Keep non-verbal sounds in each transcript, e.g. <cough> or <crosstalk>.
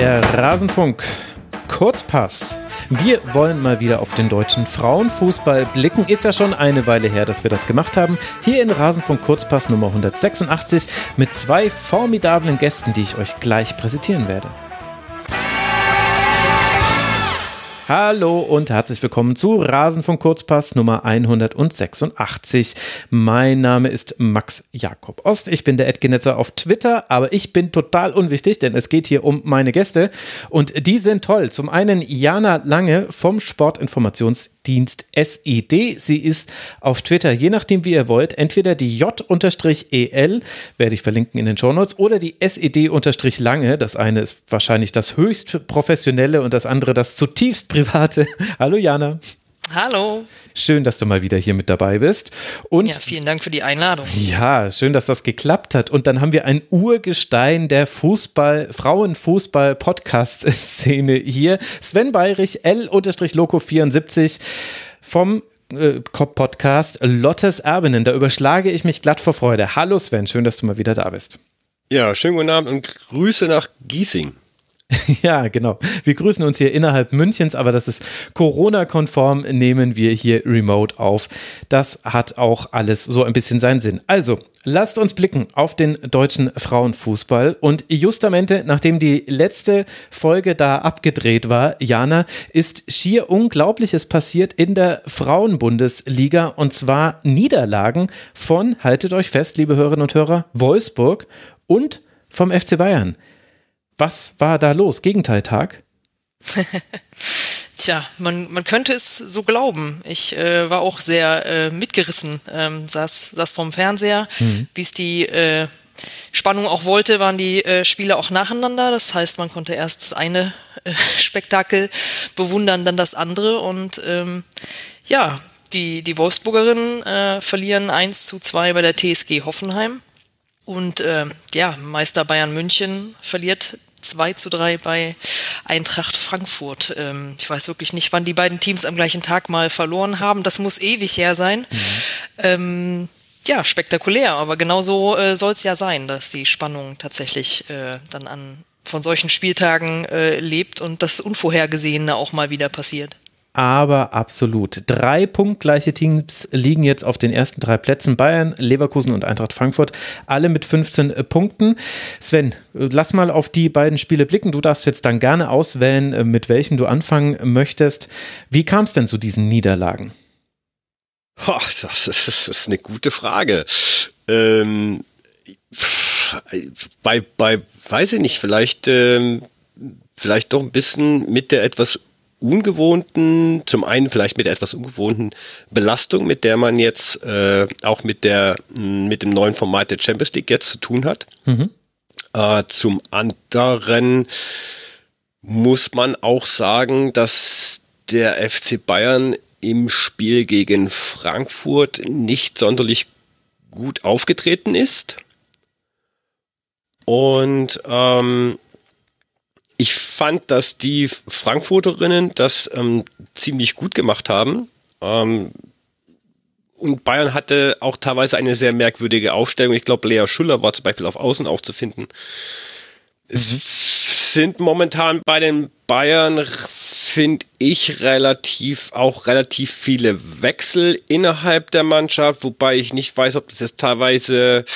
Der Rasenfunk. Kurzpass. Wir wollen mal wieder auf den deutschen Frauenfußball blicken. Ist ja schon eine Weile her, dass wir das gemacht haben. Hier in Rasenfunk Kurzpass Nummer 186 mit zwei formidablen Gästen, die ich euch gleich präsentieren werde. Hallo und herzlich willkommen zu Rasenfunk Kurzpass Nummer 186. Mein Name ist Max Jakob Ost. Ich bin der Edgenetzer auf Twitter, aber ich bin total unwichtig, denn es geht hier um meine Gäste und die sind toll. Zum einen Jana Lange vom Sportinformationsdienst SID. Sie ist auf Twitter, je nachdem wie ihr wollt, entweder die J-EL, werde ich verlinken in den Shownotes, oder die SID-Lange. Das eine ist wahrscheinlich das höchst professionelle und das andere das zutiefst Private. <laughs> Hallo Jana. Hallo. Schön, dass du mal wieder hier mit dabei bist. Und ja, vielen Dank für die Einladung. Ja, schön, dass das geklappt hat. Und dann haben wir ein Urgestein der Fußball, Frauenfußball-Podcast-Szene hier. Sven Bayrich, L-Loco74 vom äh, Podcast Lottes Erbinnen. Da überschlage ich mich glatt vor Freude. Hallo Sven, schön, dass du mal wieder da bist. Ja, schönen guten Abend und Grüße nach Giesing. <laughs> Ja, genau. Wir grüßen uns hier innerhalb Münchens, aber das ist Corona-konform, nehmen wir hier remote auf. Das hat auch alles so ein bisschen seinen Sinn. Also, lasst uns blicken auf den deutschen Frauenfußball. Und justamente, nachdem die letzte Folge da abgedreht war, Jana, ist schier Unglaubliches passiert in der Frauenbundesliga und zwar Niederlagen von, haltet euch fest, liebe Hörerinnen und Hörer, Wolfsburg und vom FC Bayern. Was war da los? Gegenteiltag? <laughs> Tja, man, man könnte es so glauben. Ich äh, war auch sehr äh, mitgerissen, ähm, saß, saß vorm Fernseher. Mhm. Wie es die äh, Spannung auch wollte, waren die äh, Spiele auch nacheinander. Das heißt, man konnte erst das eine äh, <laughs> Spektakel bewundern, dann das andere. Und ähm, ja, die, die Wolfsburgerinnen äh, verlieren 1 zu 2 bei der TSG Hoffenheim. Und äh, ja, Meister Bayern München verliert 2 zu 3 bei Eintracht Frankfurt. Ähm, ich weiß wirklich nicht, wann die beiden Teams am gleichen Tag mal verloren haben. Das muss ewig her sein. Mhm. Ähm, ja, spektakulär, aber genauso äh, soll es ja sein, dass die Spannung tatsächlich äh, dann an von solchen Spieltagen äh, lebt und das Unvorhergesehene auch mal wieder passiert aber absolut. Drei punktgleiche Teams liegen jetzt auf den ersten drei Plätzen. Bayern, Leverkusen und Eintracht Frankfurt, alle mit 15 äh, Punkten. Sven, lass mal auf die beiden Spiele blicken. Du darfst jetzt dann gerne auswählen, äh, mit welchem du anfangen möchtest. Wie kam es denn zu diesen Niederlagen? Oh, das, ist, das, ist, eine gute Frage. Ähm, bei, bei, weiß ich nicht, vielleicht, ähm, vielleicht doch ein bisschen mit der etwas ungewohnten, zum einen vielleicht mit der etwas ungewohnten Belastung, mit der man jetzt äh, auch mit der mit dem neuen Format der Champions League jetzt zu tun hat. Mhm. Äh, zum anderen muss man auch sagen, dass der FC Bayern im Spiel gegen Frankfurt nicht sonderlich gut aufgetreten ist. Und ähm, ich fand, dass die Frankfurterinnen das ähm, ziemlich gut gemacht haben. Ähm, und Bayern hatte auch teilweise eine sehr merkwürdige Aufstellung. Ich glaube, Lea Schuller war zum Beispiel auf Außen aufzufinden. Es mhm. sind momentan bei den Bayern, finde ich, relativ, auch relativ viele Wechsel innerhalb der Mannschaft, wobei ich nicht weiß, ob das jetzt teilweise,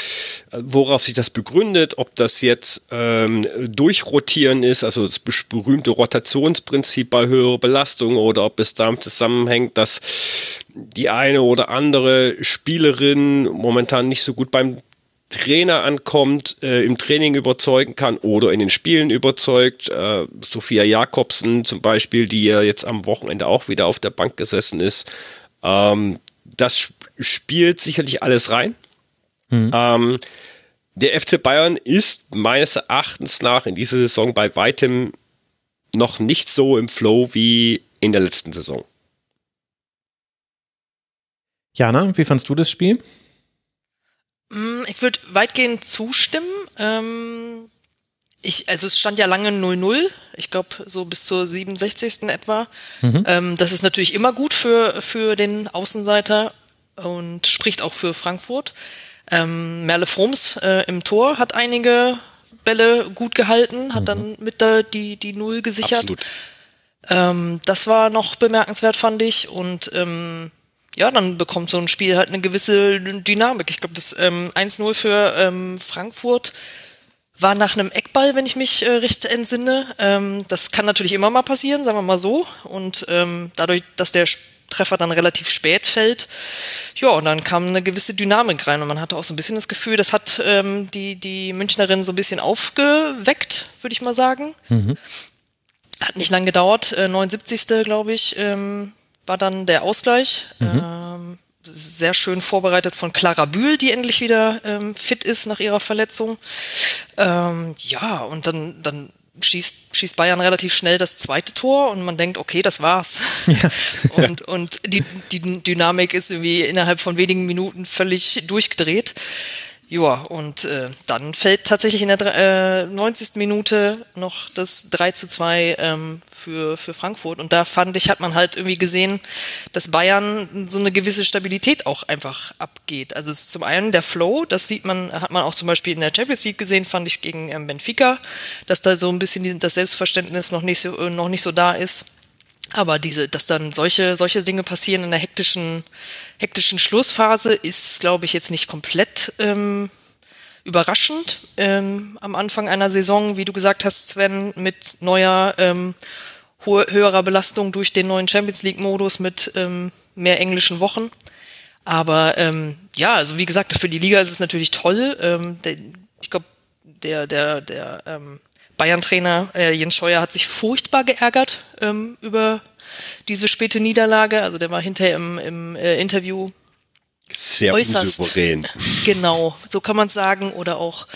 äh, worauf sich das begründet, ob das jetzt ähm, durchrotieren ist, also das berühmte Rotationsprinzip bei höherer Belastung oder ob es damit zusammenhängt, dass die eine oder andere Spielerin momentan nicht so gut beim Trainer ankommt, äh, im Training überzeugen kann oder in den Spielen überzeugt. Äh, Sophia Jakobsen zum Beispiel, die ja jetzt am Wochenende auch wieder auf der Bank gesessen ist. Ähm, das spielt sicherlich alles rein. Mhm. Ähm, der FC Bayern ist meines Erachtens nach in dieser Saison bei weitem noch nicht so im Flow wie in der letzten Saison. Jana, wie fandst du das Spiel? Mm, ich würde weitgehend zustimmen. Ähm, ich, also es stand ja lange 0-0, ich glaube so bis zur 67. etwa. Mhm. Ähm, das ist natürlich immer gut für, für den Außenseiter und spricht auch für Frankfurt. Ähm, Merle Froms äh, im Tor hat einige Bälle gut gehalten, hat mhm. dann mit der die, die Null gesichert. Ähm, das war noch bemerkenswert, fand ich. Und ähm, ja, dann bekommt so ein Spiel halt eine gewisse Dynamik. Ich glaube, das ähm, 1-0 für ähm, Frankfurt war nach einem Eckball, wenn ich mich äh, recht entsinne. Ähm, das kann natürlich immer mal passieren, sagen wir mal so. Und ähm, dadurch, dass der Treffer dann relativ spät fällt, ja, und dann kam eine gewisse Dynamik rein und man hatte auch so ein bisschen das Gefühl, das hat ähm, die, die Münchnerin so ein bisschen aufgeweckt, würde ich mal sagen. Mhm. Hat nicht lang gedauert, äh, 79. glaube ich, ähm, war dann der Ausgleich. Mhm. Ähm, sehr schön vorbereitet von Clara Bühl, die endlich wieder ähm, fit ist nach ihrer Verletzung. Ähm, ja, und dann, dann schießt, schießt Bayern relativ schnell das zweite Tor und man denkt, okay, das war's. <laughs> Ja. <laughs> und und die, die Dynamik ist irgendwie innerhalb von wenigen Minuten völlig durchgedreht. Ja, und äh, dann fällt tatsächlich in der äh, 90. Minute noch das 3 zu 2 ähm, für, für Frankfurt. Und da fand ich, hat man halt irgendwie gesehen, dass Bayern so eine gewisse Stabilität auch einfach abgeht. Also es ist zum einen der Flow, das sieht man, hat man auch zum Beispiel in der Champions League gesehen, fand ich gegen ähm, Benfica, dass da so ein bisschen das Selbstverständnis noch nicht so, äh, noch nicht so da ist. Aber diese, dass dann solche, solche Dinge passieren in der hektischen, hektischen Schlussphase, ist, glaube ich, jetzt nicht komplett ähm, überraschend. Ähm, am Anfang einer Saison, wie du gesagt hast, Sven, mit neuer, ähm, höherer Belastung durch den neuen Champions League-Modus mit ähm, mehr englischen Wochen. Aber ähm, ja, also wie gesagt, für die Liga ist es natürlich toll. Ähm, der, ich glaube, der, der, der ähm, Bayern-Trainer äh, Jens Scheuer hat sich furchtbar geärgert ähm, über diese späte Niederlage. Also der war hinterher im, im äh, Interview sehr äußerst, unsouverän. Genau, so kann man es sagen. Oder auch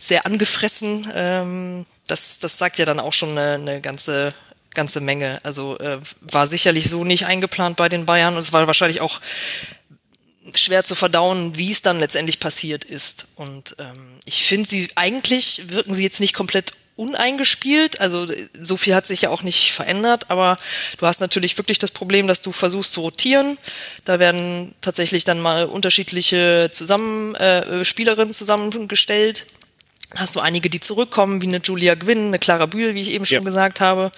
sehr angefressen. Ähm, das, das sagt ja dann auch schon eine, eine ganze ganze Menge. Also äh, war sicherlich so nicht eingeplant bei den Bayern und es war wahrscheinlich auch schwer zu verdauen, wie es dann letztendlich passiert ist. Und ähm, ich finde sie eigentlich wirken sie jetzt nicht komplett uneingespielt. Also so viel hat sich ja auch nicht verändert, aber du hast natürlich wirklich das Problem, dass du versuchst zu rotieren. Da werden tatsächlich dann mal unterschiedliche zusammen, äh, Spielerinnen zusammengestellt. Hast du einige, die zurückkommen, wie eine Julia Gwynn, eine Clara Bühl, wie ich eben schon ja. gesagt habe.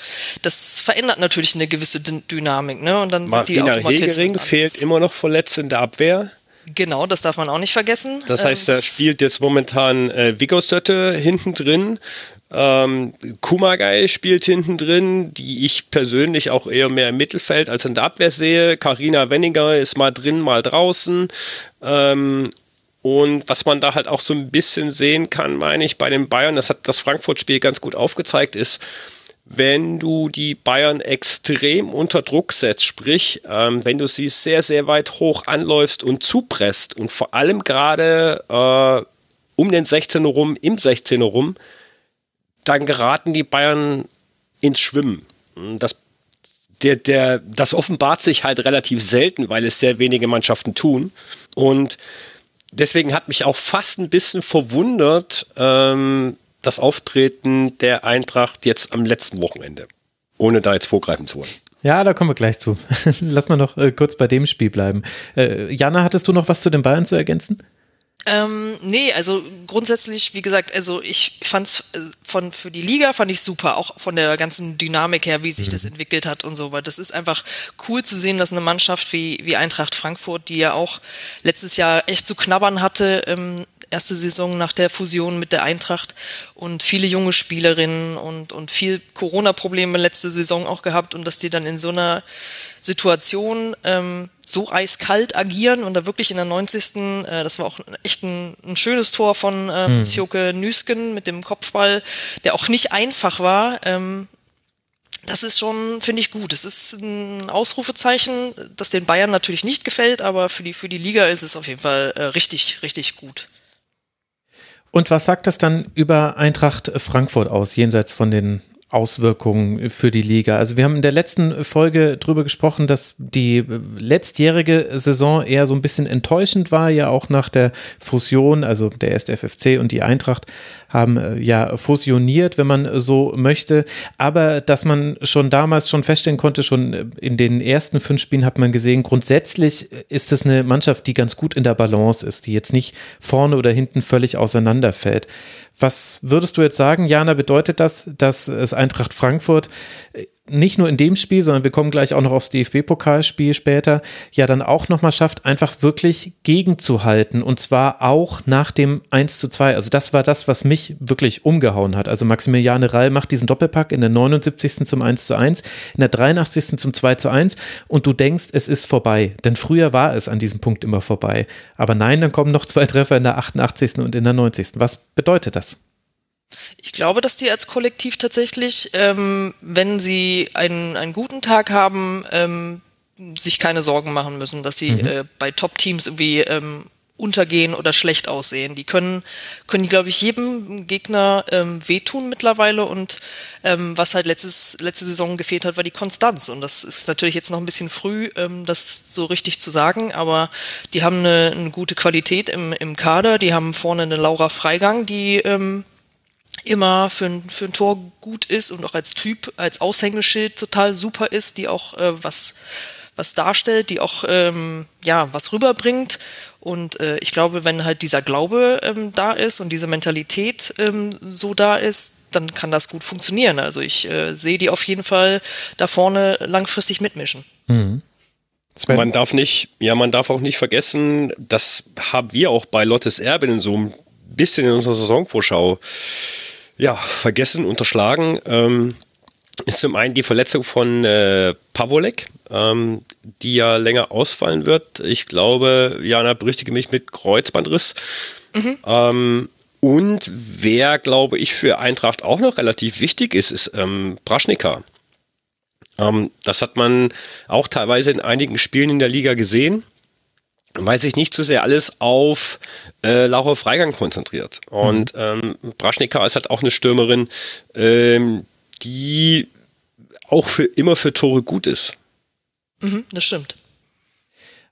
Das verändert natürlich eine gewisse D Dynamik. Ne? Und dann Martina sind die Hegering fehlt immer noch verletzt in der Abwehr. Genau, das darf man auch nicht vergessen. Das heißt, ähm, da spielt jetzt momentan äh, Viggo Sötte hinten drin. Ähm, Kumagai spielt hinten drin, die ich persönlich auch eher mehr im Mittelfeld als in der Abwehr sehe. Karina Wenninger ist mal drin, mal draußen. Ähm, und was man da halt auch so ein bisschen sehen kann, meine ich, bei den Bayern, das hat das Frankfurt-Spiel ganz gut aufgezeigt, ist, wenn du die Bayern extrem unter Druck setzt, sprich, ähm, wenn du sie sehr, sehr weit hoch anläufst und zupresst und vor allem gerade äh, um den 16er rum, im 16er rum, dann geraten die Bayern ins Schwimmen. Das, der, der, das offenbart sich halt relativ selten, weil es sehr wenige Mannschaften tun. Und deswegen hat mich auch fast ein bisschen verwundert, ähm, das Auftreten der Eintracht jetzt am letzten Wochenende. Ohne da jetzt vorgreifen zu wollen. Ja, da kommen wir gleich zu. <laughs> Lass mal noch äh, kurz bei dem Spiel bleiben. Äh, Jana, hattest du noch was zu den Bayern zu ergänzen? Ähm, nee, also grundsätzlich, wie gesagt, also ich fand's äh, von für die Liga fand ich super, auch von der ganzen Dynamik her, wie sich mhm. das entwickelt hat und so, weil das ist einfach cool zu sehen, dass eine Mannschaft wie, wie Eintracht Frankfurt, die ja auch letztes Jahr echt zu knabbern hatte, ähm, erste Saison nach der Fusion mit der Eintracht und viele junge Spielerinnen und, und viel Corona-Probleme letzte Saison auch gehabt und dass die dann in so einer Situation ähm, so eiskalt agieren und da wirklich in der 90. Äh, das war auch echt ein, ein schönes Tor von ähm, hm. Sjoke Nüsken mit dem Kopfball, der auch nicht einfach war. Ähm, das ist schon, finde ich, gut. Es ist ein Ausrufezeichen, das den Bayern natürlich nicht gefällt, aber für die, für die Liga ist es auf jeden Fall äh, richtig, richtig gut. Und was sagt das dann über Eintracht Frankfurt aus, jenseits von den Auswirkungen für die Liga? Also wir haben in der letzten Folge drüber gesprochen, dass die letztjährige Saison eher so ein bisschen enttäuschend war, ja auch nach der Fusion, also der erste FFC und die Eintracht haben äh, ja fusioniert, wenn man so möchte, aber dass man schon damals schon feststellen konnte, schon in den ersten fünf Spielen hat man gesehen, grundsätzlich ist es eine Mannschaft, die ganz gut in der Balance ist, die jetzt nicht vorne oder hinten völlig auseinanderfällt. Was würdest du jetzt sagen, Jana, bedeutet das, dass es Eintracht Frankfurt nicht nur in dem Spiel, sondern wir kommen gleich auch noch aufs DFB-Pokalspiel später, ja dann auch nochmal schafft, einfach wirklich gegenzuhalten und zwar auch nach dem 1 zu 2. Also das war das, was mich wirklich umgehauen hat. Also Maximiliane Rall macht diesen Doppelpack in der 79. zum 1 zu 1, in der 83. zum 2 zu 1 und du denkst, es ist vorbei. Denn früher war es an diesem Punkt immer vorbei. Aber nein, dann kommen noch zwei Treffer in der 88. und in der 90. Was bedeutet das? Ich glaube, dass die als Kollektiv tatsächlich, ähm, wenn sie einen, einen guten Tag haben, ähm, sich keine Sorgen machen müssen, dass sie mhm. äh, bei Top-Teams irgendwie ähm, untergehen oder schlecht aussehen. Die können, können glaube ich, jedem Gegner ähm, wehtun mittlerweile und ähm, was halt letztes, letzte Saison gefehlt hat, war die Konstanz. Und das ist natürlich jetzt noch ein bisschen früh, ähm, das so richtig zu sagen, aber die haben eine, eine gute Qualität im, im Kader. Die haben vorne eine Laura Freigang, die ähm, immer für ein, für ein Tor gut ist und auch als Typ, als Aushängeschild total super ist, die auch äh, was, was darstellt, die auch ähm, ja, was rüberbringt. Und äh, ich glaube, wenn halt dieser Glaube ähm, da ist und diese Mentalität ähm, so da ist, dann kann das gut funktionieren. Also ich äh, sehe die auf jeden Fall da vorne langfristig mitmischen. Mhm. Man darf nicht, ja, man darf auch nicht vergessen, das haben wir auch bei Lottes Erben in so einem bisschen in unserer Saisonvorschau ja, vergessen, unterschlagen. Ähm, ist zum einen die Verletzung von äh, Pavolek, ähm, die ja länger ausfallen wird. Ich glaube, Jana berichtige mich mit Kreuzbandriss. Mhm. Ähm, und wer, glaube ich, für Eintracht auch noch relativ wichtig ist, ist ähm, Braschnika. Ähm, das hat man auch teilweise in einigen Spielen in der Liga gesehen weil sich nicht zu sehr alles auf äh, Laura Freigang konzentriert. Und mhm. ähm, Braschnika ist halt auch eine Stürmerin, ähm, die auch für immer für Tore gut ist. Mhm, das stimmt.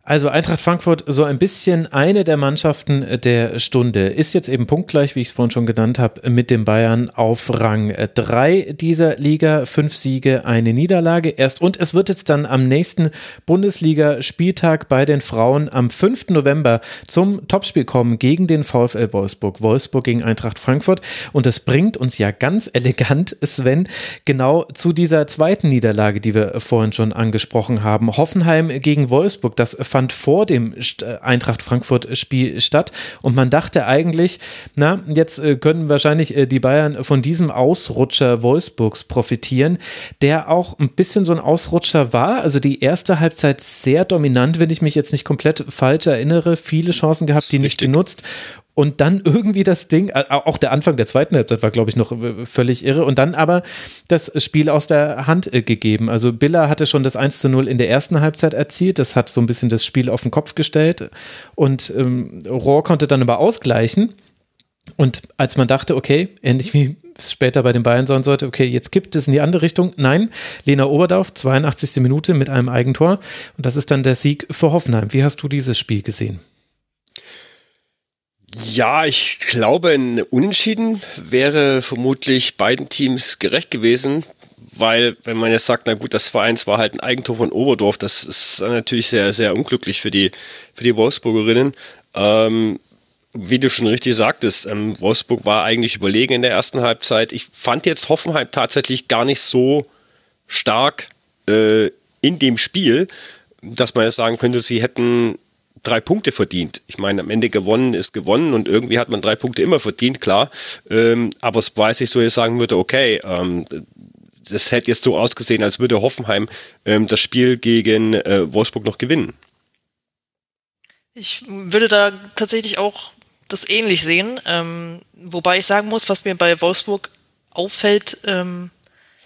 Also Eintracht Frankfurt so ein bisschen eine der Mannschaften der Stunde. Ist jetzt eben punktgleich, wie ich es vorhin schon genannt habe, mit den Bayern auf Rang 3 dieser Liga. Fünf Siege, eine Niederlage erst. Und es wird jetzt dann am nächsten Bundesliga-Spieltag bei den Frauen am 5. November zum Topspiel kommen gegen den VfL Wolfsburg. Wolfsburg gegen Eintracht Frankfurt. Und das bringt uns ja ganz elegant, Sven, genau zu dieser zweiten Niederlage, die wir vorhin schon angesprochen haben. Hoffenheim gegen Wolfsburg. Das fand vor dem äh, Eintracht Frankfurt-Spiel statt. Und man dachte eigentlich, na, jetzt äh, können wahrscheinlich äh, die Bayern von diesem Ausrutscher Wolfsburgs profitieren, der auch ein bisschen so ein Ausrutscher war. Also die erste Halbzeit sehr dominant, wenn ich mich jetzt nicht komplett falsch erinnere. Viele Chancen gehabt, die nicht genutzt und dann irgendwie das Ding, äh, auch der Anfang der zweiten Halbzeit war, glaube ich, noch äh, völlig irre und dann aber das Spiel aus der Hand äh, gegeben. Also Biller hatte schon das 1 zu 0 in der ersten Halbzeit erzielt, das hat so ein bisschen das Spiel auf den Kopf gestellt und ähm, Rohr konnte dann aber ausgleichen. Und als man dachte, okay, ähnlich wie es später bei den Bayern sein sollte, okay, jetzt kippt es in die andere Richtung. Nein, Lena Oberdorf, 82. Minute mit einem Eigentor. Und das ist dann der Sieg für Hoffenheim. Wie hast du dieses Spiel gesehen? Ja, ich glaube, ein Unentschieden wäre vermutlich beiden Teams gerecht gewesen, weil wenn man jetzt sagt, na gut, das 2-1 war halt ein Eigentor von Oberdorf, das ist natürlich sehr, sehr unglücklich für die, für die Wolfsburgerinnen. Ähm, wie du schon richtig sagtest, ähm, Wolfsburg war eigentlich überlegen in der ersten Halbzeit. Ich fand jetzt Hoffenheim tatsächlich gar nicht so stark äh, in dem Spiel, dass man jetzt sagen könnte, sie hätten drei Punkte verdient. Ich meine, am Ende gewonnen ist gewonnen und irgendwie hat man drei Punkte immer verdient, klar. Ähm, aber es weiß ich so, ich sagen würde, okay, ähm, das hätte jetzt so ausgesehen, als würde Hoffenheim ähm, das Spiel gegen äh, Wolfsburg noch gewinnen. Ich würde da tatsächlich auch das ähnlich sehen. Ähm, wobei ich sagen muss, was mir bei Wolfsburg auffällt, ähm,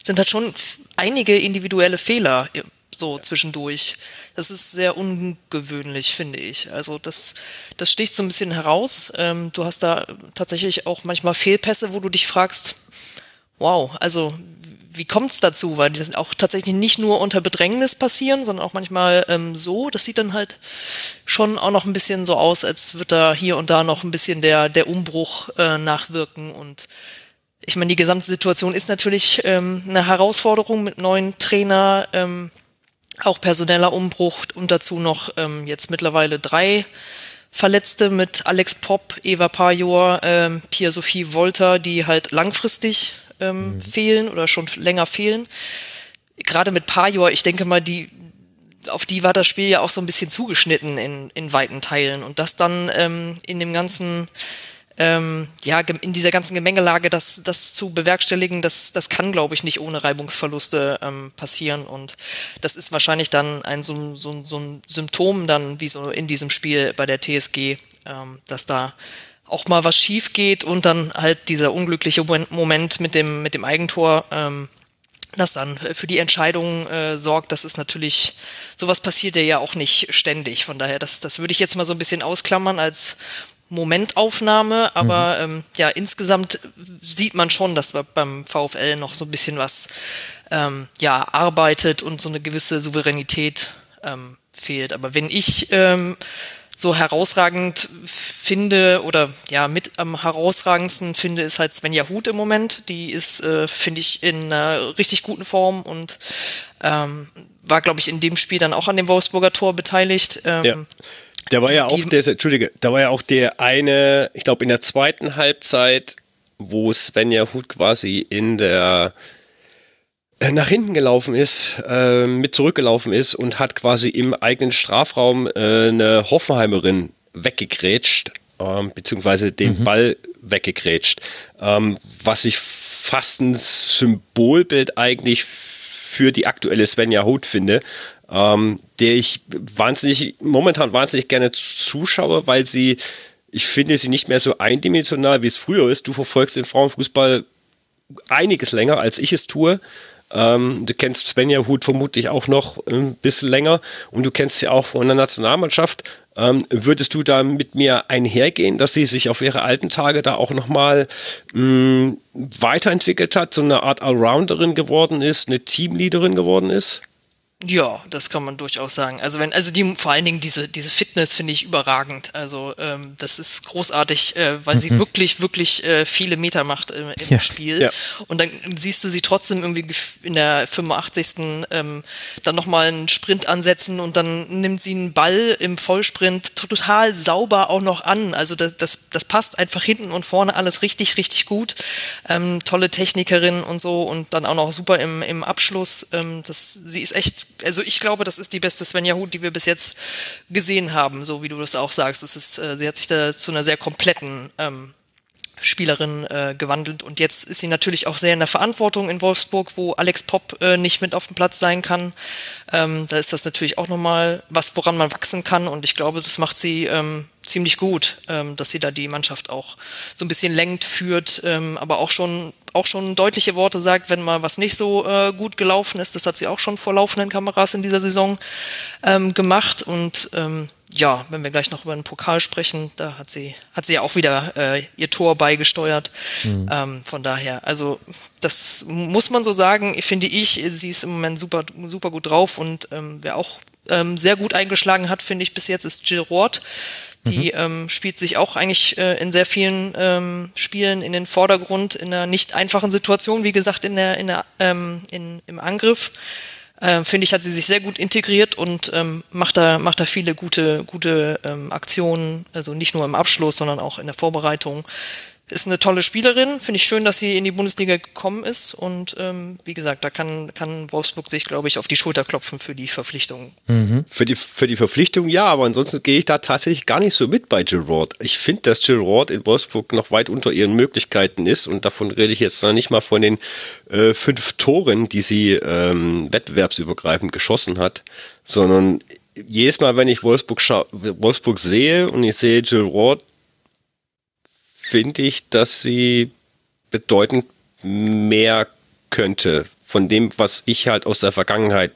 sind halt schon einige individuelle Fehler so zwischendurch. Das ist sehr ungewöhnlich, finde ich. Also das, das sticht so ein bisschen heraus. Ähm, du hast da tatsächlich auch manchmal Fehlpässe, wo du dich fragst, wow, also wie kommt es dazu? Weil die das auch tatsächlich nicht nur unter Bedrängnis passieren, sondern auch manchmal ähm, so. Das sieht dann halt schon auch noch ein bisschen so aus, als wird da hier und da noch ein bisschen der, der Umbruch äh, nachwirken. Und ich meine, die gesamte Situation ist natürlich ähm, eine Herausforderung mit neuen Trainer, ähm, auch personeller Umbruch und dazu noch ähm, jetzt mittlerweile drei Verletzte mit Alex Popp, Eva Pajor, ähm, Pia Sophie Wolter, die halt langfristig ähm, mhm. fehlen oder schon länger fehlen. Gerade mit Pajor, ich denke mal, die auf die war das Spiel ja auch so ein bisschen zugeschnitten in, in weiten Teilen. Und das dann ähm, in dem ganzen ähm, ja, in dieser ganzen Gemengelage das, das zu bewerkstelligen, das, das kann, glaube ich, nicht ohne Reibungsverluste ähm, passieren. Und das ist wahrscheinlich dann ein so, so, so ein Symptom dann, wie so in diesem Spiel bei der TSG, ähm, dass da auch mal was schief geht und dann halt dieser unglückliche Moment mit dem, mit dem Eigentor, ähm, das dann für die Entscheidung äh, sorgt, das ist natürlich, sowas passiert ja auch nicht ständig. Von daher, das, das würde ich jetzt mal so ein bisschen ausklammern als Momentaufnahme, aber mhm. ähm, ja, insgesamt sieht man schon, dass beim VfL noch so ein bisschen was ähm, ja, arbeitet und so eine gewisse Souveränität ähm, fehlt. Aber wenn ich ähm, so herausragend finde oder ja mit am herausragendsten finde, ist halt Svenja Huth im Moment. Die ist, äh, finde ich, in einer richtig guten Form und ähm, war, glaube ich, in dem Spiel dann auch an dem Wolfsburger Tor beteiligt. Ähm, ja. Der war ja auch der, Entschuldige, da war ja auch der eine, ich glaube in der zweiten Halbzeit, wo Svenja Huth quasi in der äh, nach hinten gelaufen ist, äh, mit zurückgelaufen ist und hat quasi im eigenen Strafraum äh, eine Hoffenheimerin weggegrätscht, äh, beziehungsweise den mhm. Ball weggegrätscht, ähm, was ich fast ein Symbolbild eigentlich für die aktuelle Svenja Huth finde, ähm, der ich wahnsinnig, momentan wahnsinnig gerne zuschaue, weil sie, ich finde sie nicht mehr so eindimensional, wie es früher ist. Du verfolgst den Frauenfußball einiges länger, als ich es tue. Ähm, du kennst Svenja Hut vermutlich auch noch ein bisschen länger und du kennst sie auch von der Nationalmannschaft. Ähm, würdest du da mit mir einhergehen, dass sie sich auf ihre alten Tage da auch nochmal mm, weiterentwickelt hat, so eine Art Allrounderin geworden ist, eine Teamleaderin geworden ist? Ja, das kann man durchaus sagen. Also wenn, also die vor allen Dingen diese diese Fitness finde ich überragend. Also ähm, das ist großartig, äh, weil mhm. sie wirklich wirklich äh, viele Meter macht äh, im ja. Spiel. Ja. Und dann siehst du sie trotzdem irgendwie in der 85. Ähm, dann nochmal einen Sprint ansetzen und dann nimmt sie einen Ball im Vollsprint total sauber auch noch an. Also das das, das passt einfach hinten und vorne alles richtig richtig gut. Ähm, tolle Technikerin und so und dann auch noch super im im Abschluss. Ähm, das sie ist echt also ich glaube, das ist die beste Svenja Huth, die wir bis jetzt gesehen haben, so wie du das auch sagst. Das ist, äh, sie hat sich da zu einer sehr kompletten ähm, Spielerin äh, gewandelt und jetzt ist sie natürlich auch sehr in der Verantwortung in Wolfsburg, wo Alex Popp äh, nicht mit auf dem Platz sein kann. Ähm, da ist das natürlich auch nochmal was, woran man wachsen kann und ich glaube, das macht sie ähm, ziemlich gut, ähm, dass sie da die Mannschaft auch so ein bisschen lenkt, führt, ähm, aber auch schon auch schon deutliche Worte sagt, wenn mal was nicht so äh, gut gelaufen ist. Das hat sie auch schon vor laufenden Kameras in dieser Saison ähm, gemacht. Und ähm, ja, wenn wir gleich noch über den Pokal sprechen, da hat sie hat sie ja auch wieder äh, ihr Tor beigesteuert. Mhm. Ähm, von daher, also das muss man so sagen. Finde ich, sie ist im Moment super super gut drauf und ähm, wer auch ähm, sehr gut eingeschlagen hat, finde ich bis jetzt, ist Jill Roth die mhm. ähm, spielt sich auch eigentlich äh, in sehr vielen ähm, Spielen in den Vordergrund, in einer nicht einfachen Situation, wie gesagt, in der, in der, ähm, in, im Angriff. Äh, Finde ich, hat sie sich sehr gut integriert und ähm, macht, da, macht da viele gute, gute ähm, Aktionen, also nicht nur im Abschluss, sondern auch in der Vorbereitung ist eine tolle Spielerin. Finde ich schön, dass sie in die Bundesliga gekommen ist. Und ähm, wie gesagt, da kann, kann Wolfsburg sich, glaube ich, auf die Schulter klopfen für die Verpflichtung. Mhm. Für, die, für die Verpflichtung ja, aber ansonsten gehe ich da tatsächlich gar nicht so mit bei Gerard. Ich finde, dass Gerard in Wolfsburg noch weit unter ihren Möglichkeiten ist. Und davon rede ich jetzt noch nicht mal von den äh, fünf Toren, die sie ähm, wettbewerbsübergreifend geschossen hat, sondern jedes Mal, wenn ich Wolfsburg, Wolfsburg sehe und ich sehe Gerard, finde ich, dass sie bedeutend mehr könnte von dem, was ich halt aus der Vergangenheit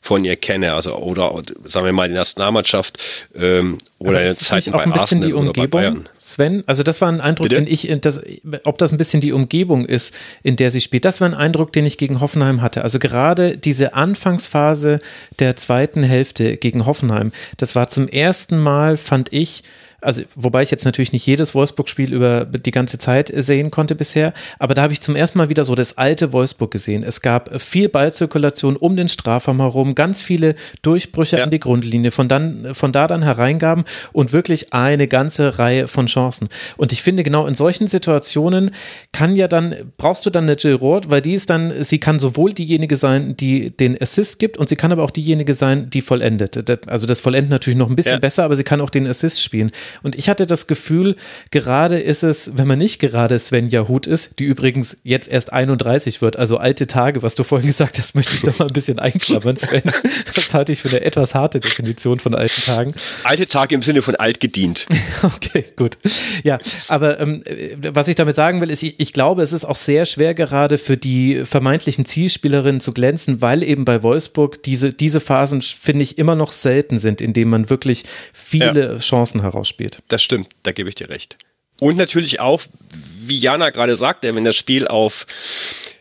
von ihr kenne, also oder sagen wir mal in der Nationalmannschaft ähm, oder in der Zeit bei ein bisschen die Umgebung, Sven? Also das war ein Eindruck, Bitte? den ich, das, ob das ein bisschen die Umgebung ist, in der sie spielt. Das war ein Eindruck, den ich gegen Hoffenheim hatte. Also gerade diese Anfangsphase der zweiten Hälfte gegen Hoffenheim, das war zum ersten Mal, fand ich, also wobei ich jetzt natürlich nicht jedes Wolfsburg-Spiel über die ganze Zeit sehen konnte bisher, aber da habe ich zum ersten Mal wieder so das alte Wolfsburg gesehen. Es gab viel Ballzirkulation um den Strafraum herum, ganz viele Durchbrüche ja. an die Grundlinie, von, dann, von da dann Hereingaben und wirklich eine ganze Reihe von Chancen. Und ich finde, genau in solchen Situationen kann ja dann, brauchst du dann eine Jill Roth, weil die ist dann, sie kann sowohl diejenige sein, die den Assist gibt und sie kann aber auch diejenige sein, die vollendet. Also das Vollenden natürlich noch ein bisschen ja. besser, aber sie kann auch den Assist spielen. Und ich hatte das Gefühl, gerade ist es, wenn man nicht gerade Svenja Huth ist, die übrigens jetzt erst 31 wird, also alte Tage, was du vorhin gesagt hast, möchte ich doch mal ein bisschen einklammern, Sven. <laughs> Das halte ich für eine etwas harte Definition von alten Tagen. Alte Tage im Sinne von alt gedient. <laughs> Okay, gut. Ja, aber ähm, was ich damit sagen will, ist, ich, ich glaube, es ist auch sehr schwer gerade für die vermeintlichen Zielspielerinnen zu glänzen, weil eben bei Wolfsburg diese, diese Phasen, finde ich, immer noch selten sind, in denen man wirklich viele ja. Chancen herausspielt spielt. Das stimmt, da gebe ich dir recht. Und natürlich auch, wie Jana gerade sagte, wenn das Spiel auf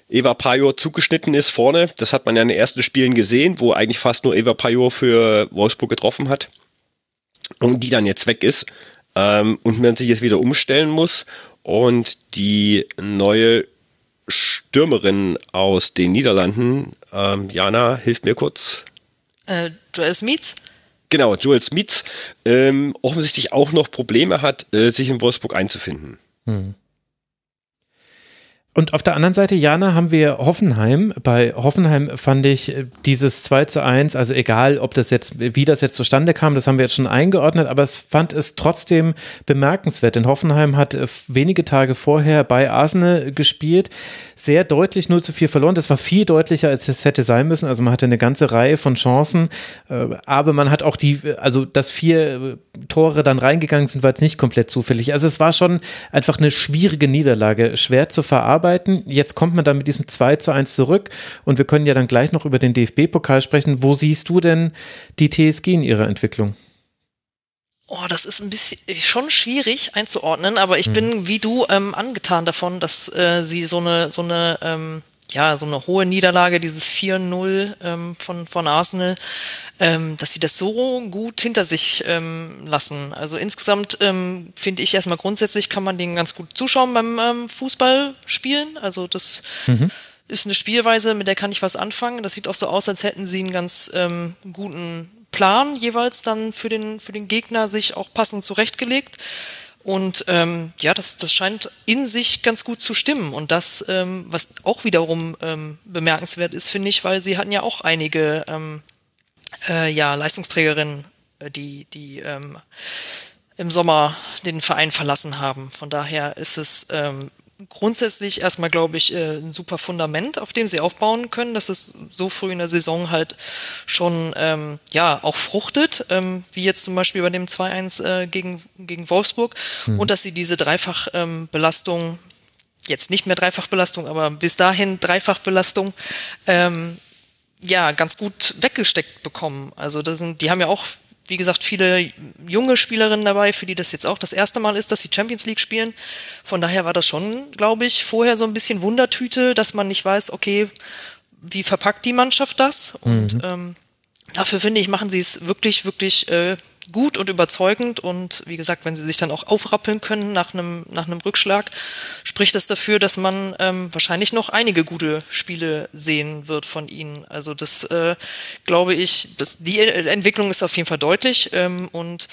Eva Pajor zugeschnitten ist vorne, das hat man ja in den ersten Spielen gesehen, wo eigentlich fast nur Eva Pajor für Wolfsburg getroffen hat und die dann jetzt weg ist ähm, und man sich jetzt wieder umstellen muss und die neue Stürmerin aus den Niederlanden, ähm, Jana, hilft mir kurz. Äh, Joel Smits? Genau, Joel Smits ähm, offensichtlich auch noch Probleme hat, äh, sich in Wolfsburg einzufinden. Hm. Und auf der anderen Seite, Jana, haben wir Hoffenheim. Bei Hoffenheim fand ich äh, dieses 2 zu 1, also egal, ob das jetzt, wie das jetzt zustande kam, das haben wir jetzt schon eingeordnet, aber es fand es trotzdem bemerkenswert, denn Hoffenheim hat äh, wenige Tage vorher bei Arsenal gespielt, sehr deutlich 0 zu 4 verloren. Das war viel deutlicher, als es hätte sein müssen. Also man hatte eine ganze Reihe von Chancen, äh, aber man hat auch die, also dass vier Tore dann reingegangen sind, war jetzt nicht komplett zufällig. Also es war schon einfach eine schwierige Niederlage, schwer zu verarbeiten arbeiten. Jetzt kommt man dann mit diesem 2 zu 1 zurück und wir können ja dann gleich noch über den DFB-Pokal sprechen. Wo siehst du denn die TSG in ihrer Entwicklung? Oh, das ist ein bisschen schon schwierig einzuordnen, aber ich hm. bin wie du ähm, angetan davon, dass äh, sie so eine, so eine ähm, ja, so eine hohe Niederlage, dieses 4-0 ähm, von, von Arsenal, ähm, dass sie das so gut hinter sich ähm, lassen. Also insgesamt ähm, finde ich erstmal grundsätzlich kann man denen ganz gut zuschauen beim ähm, Fußball spielen. Also das mhm. ist eine Spielweise, mit der kann ich was anfangen. Das sieht auch so aus, als hätten sie einen ganz ähm, guten Plan jeweils dann für den, für den Gegner sich auch passend zurechtgelegt. Und ähm, ja, das, das scheint in sich ganz gut zu stimmen. Und das, ähm, was auch wiederum ähm, bemerkenswert ist, finde ich, weil sie hatten ja auch einige ähm, äh, ja, Leistungsträgerinnen, äh, die, die ähm, im Sommer den Verein verlassen haben. Von daher ist es ähm, grundsätzlich erstmal, glaube ich, äh, ein super Fundament, auf dem sie aufbauen können, dass es so früh in der Saison halt schon ähm, ja auch fruchtet, ähm, wie jetzt zum Beispiel bei dem 2-1 äh, gegen, gegen Wolfsburg mhm. und dass sie diese Dreifachbelastung, ähm, jetzt nicht mehr Dreifachbelastung, aber bis dahin Dreifachbelastung, ähm, ja, ganz gut weggesteckt bekommen. Also das sind, die haben ja auch wie gesagt, viele junge Spielerinnen dabei, für die das jetzt auch das erste Mal ist, dass sie Champions League spielen. Von daher war das schon, glaube ich, vorher so ein bisschen Wundertüte, dass man nicht weiß, okay, wie verpackt die Mannschaft das? Und mhm. ähm, dafür finde ich, machen sie es wirklich, wirklich äh, gut und überzeugend und wie gesagt, wenn sie sich dann auch aufrappeln können nach einem, nach einem Rückschlag, spricht das dafür, dass man ähm, wahrscheinlich noch einige gute Spiele sehen wird von ihnen. Also das äh, glaube ich, das, die Entwicklung ist auf jeden Fall deutlich ähm, und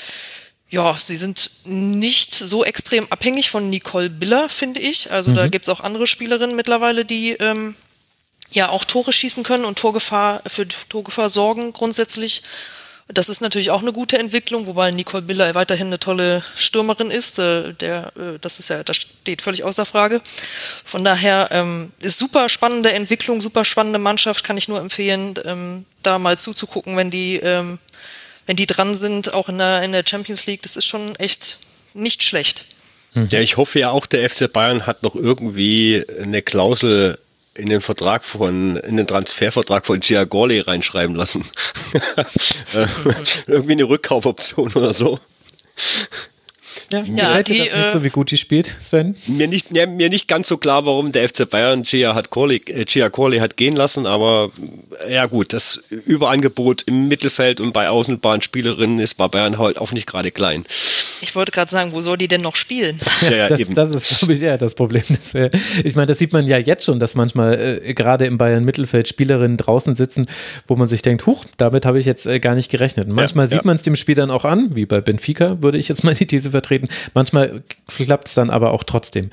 ja, sie sind nicht so extrem abhängig von Nicole Biller, finde ich. Also mhm. da gibt es auch andere Spielerinnen mittlerweile, die ähm, ja auch Tore schießen können und Torgefahr für Torgefahr sorgen grundsätzlich. Das ist natürlich auch eine gute Entwicklung, wobei Nicole Biller weiterhin eine tolle Stürmerin ist. Äh, der, äh, das ist ja, das steht völlig außer Frage. Von daher ähm, ist super spannende Entwicklung, super spannende Mannschaft, kann ich nur empfehlen, ähm, da mal zuzugucken, wenn die, ähm, wenn die dran sind, auch in der, in der Champions League. Das ist schon echt nicht schlecht. Ja, ich hoffe ja auch, der FC Bayern hat noch irgendwie eine Klausel in den Vertrag von, in den Transfervertrag von Giagorli reinschreiben lassen. <laughs> Äh, <laughs> irgendwie eine Rückkaufoption oder so. Ja, ja die, das nicht so, wie gut die spielt, Sven? Mir nicht, mir, mir nicht ganz so klar, warum der FC Bayern Gia, hat Corley, äh, Gia Corley hat gehen lassen, aber ja gut, das Überangebot im Mittelfeld und bei Außenbahnspielerinnen ist bei Bayern halt auch nicht gerade klein. Ich wollte gerade sagen, wo soll die denn noch spielen? Ja, ja, <laughs> das, das, ist, glaube ich, eher das Problem. Das wär, ich meine, das sieht man ja jetzt schon, dass manchmal äh, gerade im Bayern Mittelfeld Spielerinnen draußen sitzen, wo man sich denkt, huch, damit habe ich jetzt äh, gar nicht gerechnet. Und manchmal ja, sieht man es dem Spiel dann auch an, wie bei Benfica, würde ich jetzt mal die These vertreten. Manchmal klappt es dann aber auch trotzdem.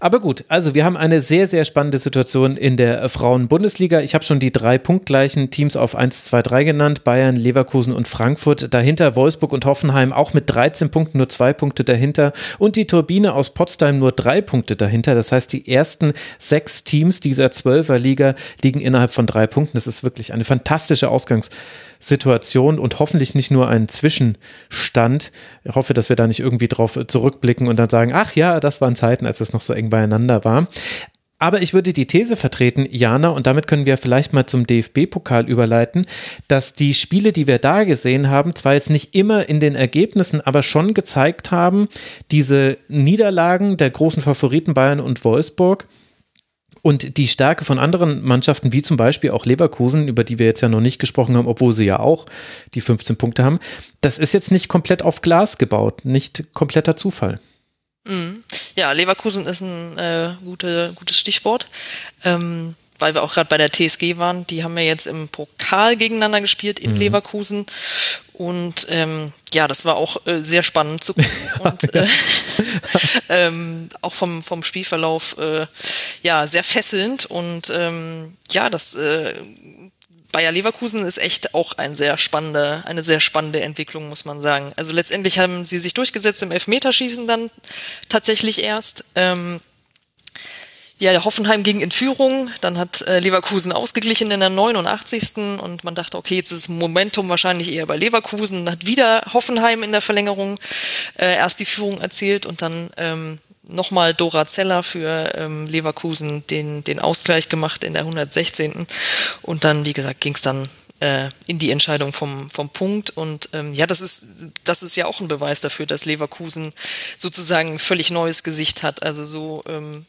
Aber gut, also wir haben eine sehr, sehr spannende Situation in der Frauen-Bundesliga. Ich habe schon die drei punktgleichen Teams auf 1, 2, 3 genannt. Bayern, Leverkusen und Frankfurt. Dahinter Wolfsburg und Hoffenheim auch mit 13 Punkten, nur zwei Punkte dahinter. Und die Turbine aus Potsdam nur drei Punkte dahinter. Das heißt, die ersten sechs Teams dieser Zwölferliga liegen innerhalb von drei Punkten. Das ist wirklich eine fantastische Ausgangssituation und hoffentlich nicht nur ein Zwischenstand. Ich hoffe, dass wir da nicht irgendwie drauf zurückblicken und dann sagen, ach ja, das waren Zeiten, als es noch so eng beieinander war. Aber ich würde die These vertreten, Jana, und damit können wir vielleicht mal zum DFB-Pokal überleiten, dass die Spiele, die wir da gesehen haben, zwar jetzt nicht immer in den Ergebnissen, aber schon gezeigt haben, diese Niederlagen der großen Favoriten Bayern und Wolfsburg und die Stärke von anderen Mannschaften, wie zum Beispiel auch Leverkusen, über die wir jetzt ja noch nicht gesprochen haben, obwohl sie ja auch die 15 Punkte haben, das ist jetzt nicht komplett auf Glas gebaut, nicht kompletter Zufall. Mhm. Ja, Leverkusen ist ein äh, gute, gutes Stichwort. Ähm, weil wir auch gerade bei der TSG waren, die haben ja jetzt im Pokal gegeneinander gespielt in mhm. Leverkusen. Und ähm, ja, das war auch äh, sehr spannend zu gucken. <laughs> und äh, <laughs> ähm, auch vom, vom Spielverlauf äh, ja sehr fesselnd. Und ähm, ja, das äh, Bayer Leverkusen ist echt auch ein sehr spannende, eine sehr spannende Entwicklung, muss man sagen. Also letztendlich haben sie sich durchgesetzt im Elfmeterschießen dann tatsächlich erst. Ähm, ja, der Hoffenheim ging in Führung, dann hat äh, Leverkusen ausgeglichen in der 89. und man dachte, okay, jetzt ist Momentum wahrscheinlich eher bei Leverkusen, dann hat wieder Hoffenheim in der Verlängerung äh, erst die Führung erzielt und dann ähm, nochmal Dora Zeller für ähm, Leverkusen den, den Ausgleich gemacht in der 116. Und dann, wie gesagt, ging es dann äh, in die Entscheidung vom, vom Punkt. Und ähm, ja, das ist, das ist ja auch ein Beweis dafür, dass Leverkusen sozusagen ein völlig neues Gesicht hat. Also so ähm,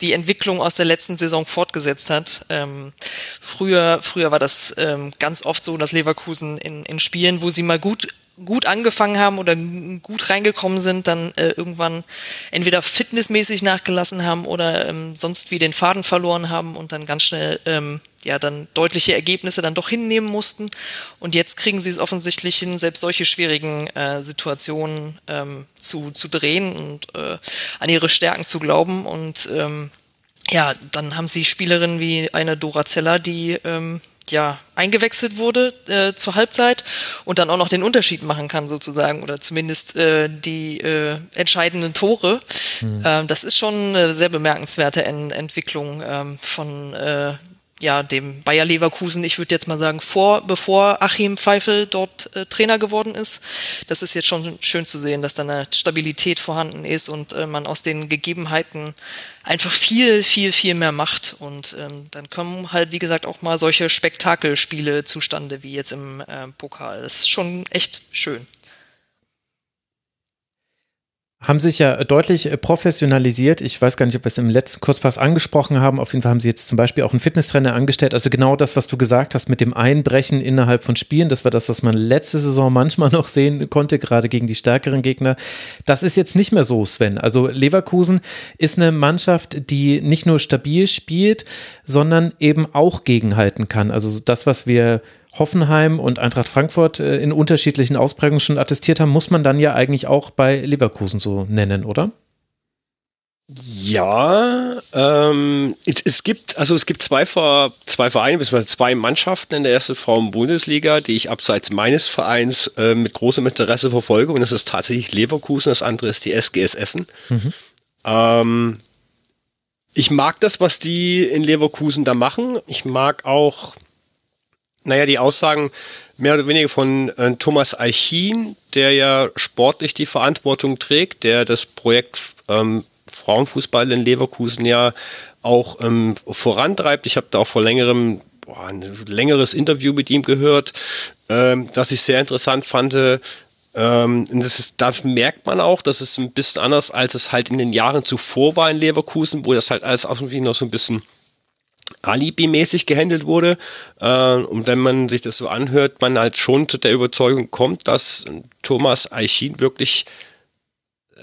die Entwicklung aus der letzten Saison fortgesetzt hat. Ähm, früher, früher war das ähm, ganz oft so, dass Leverkusen in, in Spielen, wo sie mal gut gut angefangen haben oder gut reingekommen sind, dann äh, irgendwann entweder fitnessmäßig nachgelassen haben oder ähm, sonst wie den Faden verloren haben und dann ganz schnell ähm, ja dann deutliche Ergebnisse dann doch hinnehmen mussten. Und jetzt kriegen sie es offensichtlich hin, selbst solche schwierigen äh, Situationen ähm, zu, zu drehen und äh, an ihre Stärken zu glauben. Und ähm, ja, dann haben sie Spielerinnen wie eine Dora Zeller, die ähm, ja eingewechselt wurde äh, zur Halbzeit und dann auch noch den Unterschied machen kann sozusagen oder zumindest äh, die äh, entscheidenden Tore. Mhm. Ähm, das ist schon eine sehr bemerkenswerte en Entwicklung ähm, von äh, ja, dem Bayer Leverkusen, ich würde jetzt mal sagen, vor, bevor Achim Pfeifel dort äh, Trainer geworden ist. Das ist jetzt schon schön zu sehen, dass da eine Stabilität vorhanden ist und äh, man aus den Gegebenheiten einfach viel, viel, viel mehr macht. Und ähm, dann kommen halt, wie gesagt, auch mal solche Spektakelspiele zustande, wie jetzt im äh, Pokal. Das ist schon echt schön haben sich ja deutlich äh, professionalisiert. Ich weiß gar nicht, ob wir es im letzten Kurzpass angesprochen haben. Auf jeden Fall haben sie jetzt zum Beispiel auch einen Fitnesstrainer angestellt. Also genau das, was du gesagt hast mit dem Einbrechen innerhalb von Spielen. Das war das, was man letzte Saison manchmal <laughs> noch sehen konnte, gerade gegen die stärkeren Gegner. Das ist jetzt nicht mehr so, Sven. Also Leverkusen ist eine Mannschaft, die nicht nur stabil spielt, sondern eben auch gegenhalten kann. Also das, was wir Hoffenheim und Eintracht Frankfurt äh, in unterschiedlichen Ausprägungen schon attestiert haben, muss man dann ja eigentlich auch bei Leverkusen so nennen, oder? Ja, ähm, es, es, gibt, also es gibt zwei, zwei Vereine, bzw. zwei Mannschaften in der ersten Frauen-Bundesliga, die ich abseits meines Vereins äh, mit großem Interesse verfolge. Und das ist tatsächlich Leverkusen, das andere ist die SGS Essen. Mhm. Ähm, ich mag das, was die in Leverkusen da machen. Ich mag auch naja, die Aussagen mehr oder weniger von äh, Thomas Eichin, der ja sportlich die Verantwortung trägt, der das Projekt ähm, Frauenfußball in Leverkusen ja auch ähm, vorantreibt. Ich habe da auch vor längerem boah, ein längeres Interview mit ihm gehört, ähm, das ich sehr interessant fand. Ähm, das ist, da merkt man auch, dass es ein bisschen anders, als es halt in den Jahren zuvor war in Leverkusen, wo das halt alles irgendwie noch so ein bisschen Alibi-mäßig gehandelt wurde. Äh, und wenn man sich das so anhört, man halt schon zu der Überzeugung kommt, dass Thomas Eichin wirklich äh,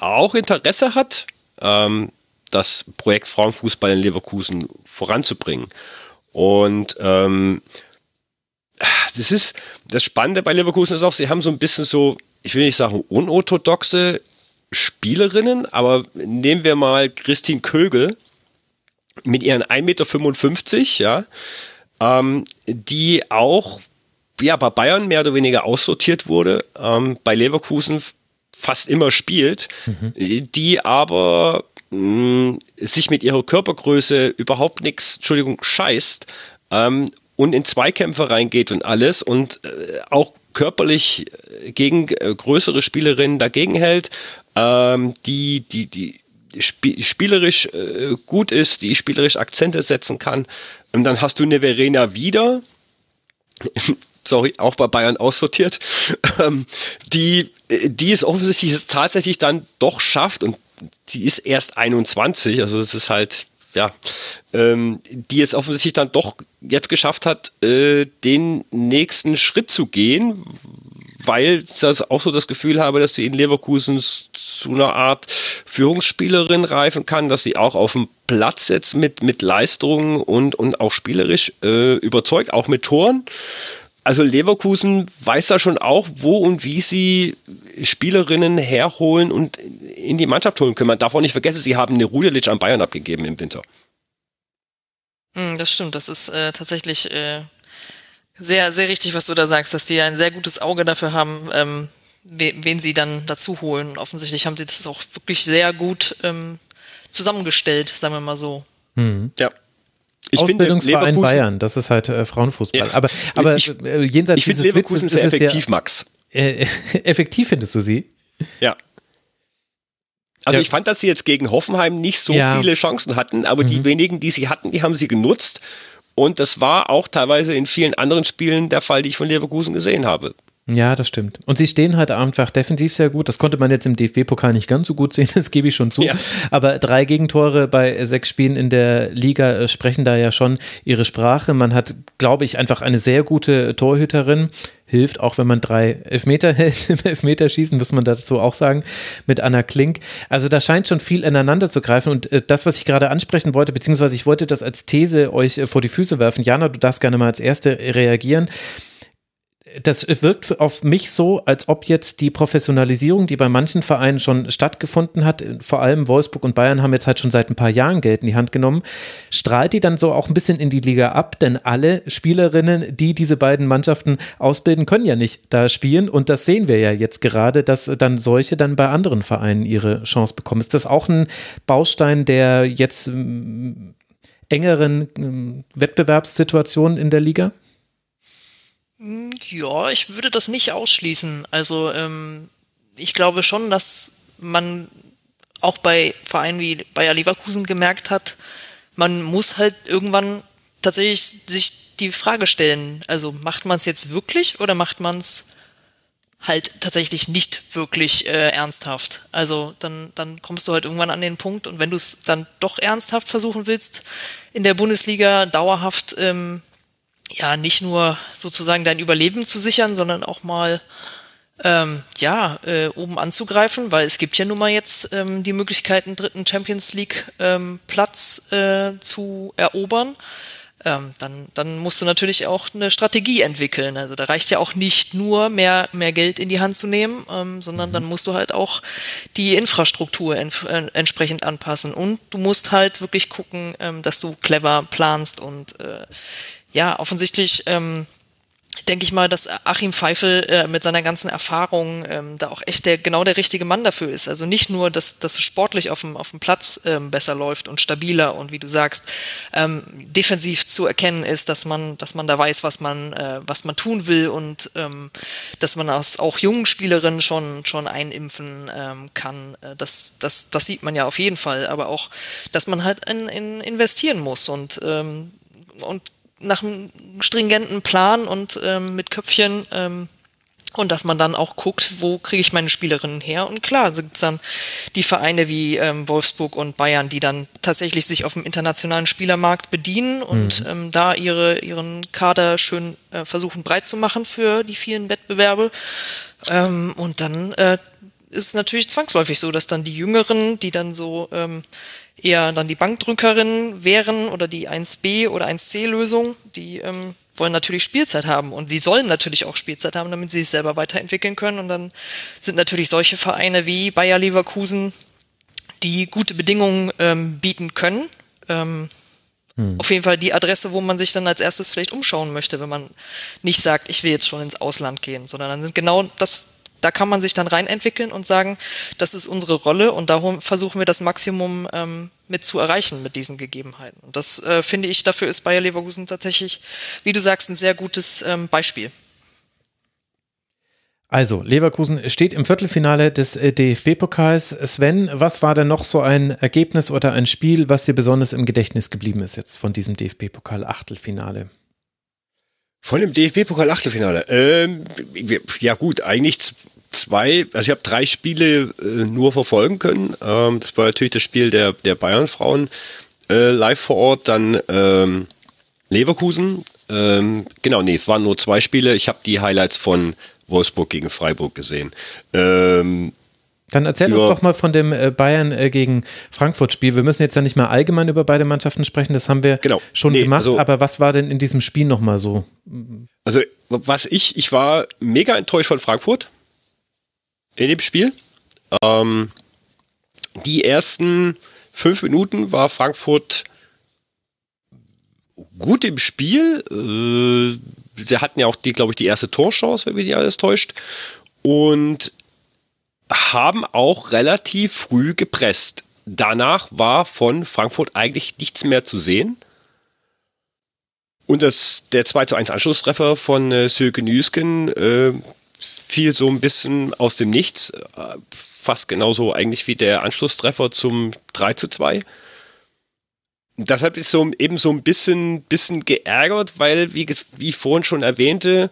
auch Interesse hat, ähm, das Projekt Frauenfußball in Leverkusen voranzubringen. Und ähm, das ist das Spannende bei Leverkusen ist auch, sie haben so ein bisschen so, ich will nicht sagen unorthodoxe Spielerinnen, aber nehmen wir mal Christine Kögel mit ihren 1,55 Meter, ja, ähm, die auch ja, bei Bayern mehr oder weniger aussortiert wurde, ähm, bei Leverkusen fast immer spielt, mhm. die aber mh, sich mit ihrer Körpergröße überhaupt nichts, Entschuldigung, scheißt ähm, und in Zweikämpfe reingeht und alles und äh, auch körperlich gegen äh, größere Spielerinnen dagegen hält, ähm, die, die, die spielerisch äh, gut ist, die spielerisch Akzente setzen kann. Und dann hast du eine Verena wieder, <laughs> sorry, auch bei Bayern aussortiert, <laughs> ähm, die, die es offensichtlich tatsächlich dann doch schafft und die ist erst 21, also es ist halt, ja, ähm, die es offensichtlich dann doch jetzt geschafft hat, äh, den nächsten Schritt zu gehen, weil ich auch so das Gefühl habe, dass sie in Leverkusen zu einer Art Führungsspielerin reifen kann, dass sie auch auf dem Platz jetzt mit, mit Leistungen und, und auch spielerisch äh, überzeugt, auch mit Toren. Also Leverkusen weiß da schon auch, wo und wie sie Spielerinnen herholen und in die Mannschaft holen können. Man darf auch nicht vergessen, sie haben eine Rudelic an Bayern abgegeben im Winter. Hm, das stimmt, das ist äh, tatsächlich äh, sehr, sehr richtig, was du da sagst, dass die ein sehr gutes Auge dafür haben, ähm, wen, sie dann dazu holen. Offensichtlich haben sie das auch wirklich sehr gut ähm, zusammengestellt, sagen wir mal so. Mhm. Ja. Ich Ausbildungsverein finde, Bayern, das ist halt äh, Frauenfußball. Ja. Aber, aber ich, äh, jenseits ich dieses Leverkusen Witzes ist sehr effektiv, ja, Max. Äh, <laughs> effektiv findest du sie? Ja. Also ja. ich fand, dass sie jetzt gegen Hoffenheim nicht so ja. viele Chancen hatten, aber mhm. die wenigen, die sie hatten, die haben sie genutzt. Und das war auch teilweise in vielen anderen Spielen der Fall, die ich von Leverkusen gesehen habe. Ja, das stimmt. Und sie stehen halt einfach defensiv sehr gut. Das konnte man jetzt im DFB-Pokal nicht ganz so gut sehen, <laughs> das gebe ich schon zu. Ja. Aber drei Gegentore bei sechs Spielen in der Liga äh, sprechen da ja schon ihre Sprache. Man hat, glaube ich, einfach eine sehr gute Torhüterin. Hilft auch, wenn man drei Elfmeter <laughs> hält im Elfmeterschießen, muss man dazu auch sagen, mit Anna Klink. Also da scheint schon viel ineinander zu greifen. Und äh, das, was ich gerade ansprechen wollte, beziehungsweise ich wollte das als These euch äh, vor die Füße werfen. Jana, du darfst gerne mal als Erste reagieren das wirkt auf mich so, als ob jetzt die Professionalisierung, die bei manchen Vereinen schon stattgefunden hat, vor allem Wolfsburg und Bayern haben jetzt halt schon seit ein paar Jahren Geld in die Hand genommen, strahlt die dann so auch ein bisschen in die Liga ab, denn alle Spielerinnen, die diese beiden Mannschaften ausbilden, können ja nicht da spielen und das sehen wir ja jetzt gerade, dass dann solche dann bei anderen Vereinen ihre Chance bekommen. Ist das auch ein Baustein der jetzt ähm, engeren ähm, Wettbewerbssituation in der Liga? Ja, ich würde das nicht ausschließen. Also ähm, ich glaube schon, dass man auch bei Vereinen wie Bayer Leverkusen gemerkt hat, man muss halt irgendwann tatsächlich sich die Frage stellen, also macht man es jetzt wirklich oder macht man es halt tatsächlich nicht wirklich äh, ernsthaft. Also dann, dann kommst du halt irgendwann an den Punkt und wenn du es dann doch ernsthaft versuchen willst, in der Bundesliga dauerhaft ähm, ja nicht nur sozusagen dein Überleben zu sichern, sondern auch mal ähm, ja äh, oben anzugreifen, weil es gibt ja nun mal jetzt ähm, die Möglichkeit, einen dritten Champions League ähm, Platz äh, zu erobern. Ähm, dann, dann musst du natürlich auch eine Strategie entwickeln. Also da reicht ja auch nicht nur mehr, mehr Geld in die Hand zu nehmen, ähm, sondern dann musst du halt auch die Infrastruktur en äh, entsprechend anpassen. Und du musst halt wirklich gucken, ähm, dass du clever planst und äh, ja, offensichtlich ähm, denke ich mal, dass Achim Pfeifel äh, mit seiner ganzen Erfahrung ähm, da auch echt der genau der richtige Mann dafür ist. Also nicht nur, dass, dass sportlich auf dem, auf dem Platz ähm, besser läuft und stabiler und wie du sagst, ähm, defensiv zu erkennen ist, dass man, dass man da weiß, was man, äh, was man tun will und ähm, dass man aus auch jungen Spielerinnen schon, schon einimpfen ähm, kann. Äh, das, das, das sieht man ja auf jeden Fall, aber auch, dass man halt in, in investieren muss und, ähm, und nach einem stringenten Plan und ähm, mit Köpfchen ähm, und dass man dann auch guckt, wo kriege ich meine Spielerinnen her. Und klar, sind es dann die Vereine wie ähm, Wolfsburg und Bayern, die dann tatsächlich sich auf dem internationalen Spielermarkt bedienen und mhm. ähm, da ihre, ihren Kader schön äh, versuchen breit zu machen für die vielen Wettbewerbe. Ähm, und dann äh, ist es natürlich zwangsläufig so, dass dann die Jüngeren, die dann so ähm, eher dann die Bankdrückerinnen wären oder die 1b oder 1c-Lösung, die ähm, wollen natürlich Spielzeit haben und sie sollen natürlich auch Spielzeit haben, damit sie sich selber weiterentwickeln können. Und dann sind natürlich solche Vereine wie Bayer Leverkusen, die gute Bedingungen ähm, bieten können. Ähm, hm. Auf jeden Fall die Adresse, wo man sich dann als erstes vielleicht umschauen möchte, wenn man nicht sagt, ich will jetzt schon ins Ausland gehen, sondern dann sind genau das da kann man sich dann reinentwickeln und sagen, das ist unsere Rolle und darum versuchen wir das Maximum ähm, mit zu erreichen mit diesen Gegebenheiten. Und das äh, finde ich, dafür ist Bayer Leverkusen tatsächlich, wie du sagst, ein sehr gutes ähm, Beispiel. Also, Leverkusen steht im Viertelfinale des äh, DFB-Pokals. Sven, was war denn noch so ein Ergebnis oder ein Spiel, was dir besonders im Gedächtnis geblieben ist jetzt von diesem DFB-Pokal-Achtelfinale? Von dem DFB-Pokal-Achtelfinale. Ähm, ja gut, eigentlich zwei, also ich habe drei Spiele äh, nur verfolgen können. Ähm, das war natürlich das Spiel der, der Bayern-Frauen äh, live vor Ort, dann ähm, Leverkusen. Ähm, genau, nee, es waren nur zwei Spiele. Ich habe die Highlights von Wolfsburg gegen Freiburg gesehen. Ähm, dann erzähl uns doch mal von dem äh, Bayern äh, gegen Frankfurt-Spiel. Wir müssen jetzt ja nicht mal allgemein über beide Mannschaften sprechen, das haben wir genau. schon nee, gemacht, also, aber was war denn in diesem Spiel nochmal so? Also, was ich, ich war mega enttäuscht von Frankfurt in dem Spiel. Ähm, die ersten fünf Minuten war Frankfurt gut im Spiel. Äh, sie hatten ja auch, die, glaube ich, die erste Torchance, wenn mich nicht alles täuscht. Und haben auch relativ früh gepresst. Danach war von Frankfurt eigentlich nichts mehr zu sehen. Und das, der 2 zu 1 Anschlusstreffer von äh, Söke Nüsken äh, fiel so ein bisschen aus dem Nichts. Äh, fast genauso eigentlich wie der Anschlusstreffer zum 3 zu 2. Deshalb ist so eben so ein bisschen, bisschen geärgert, weil, wie, wie ich vorhin schon erwähnte,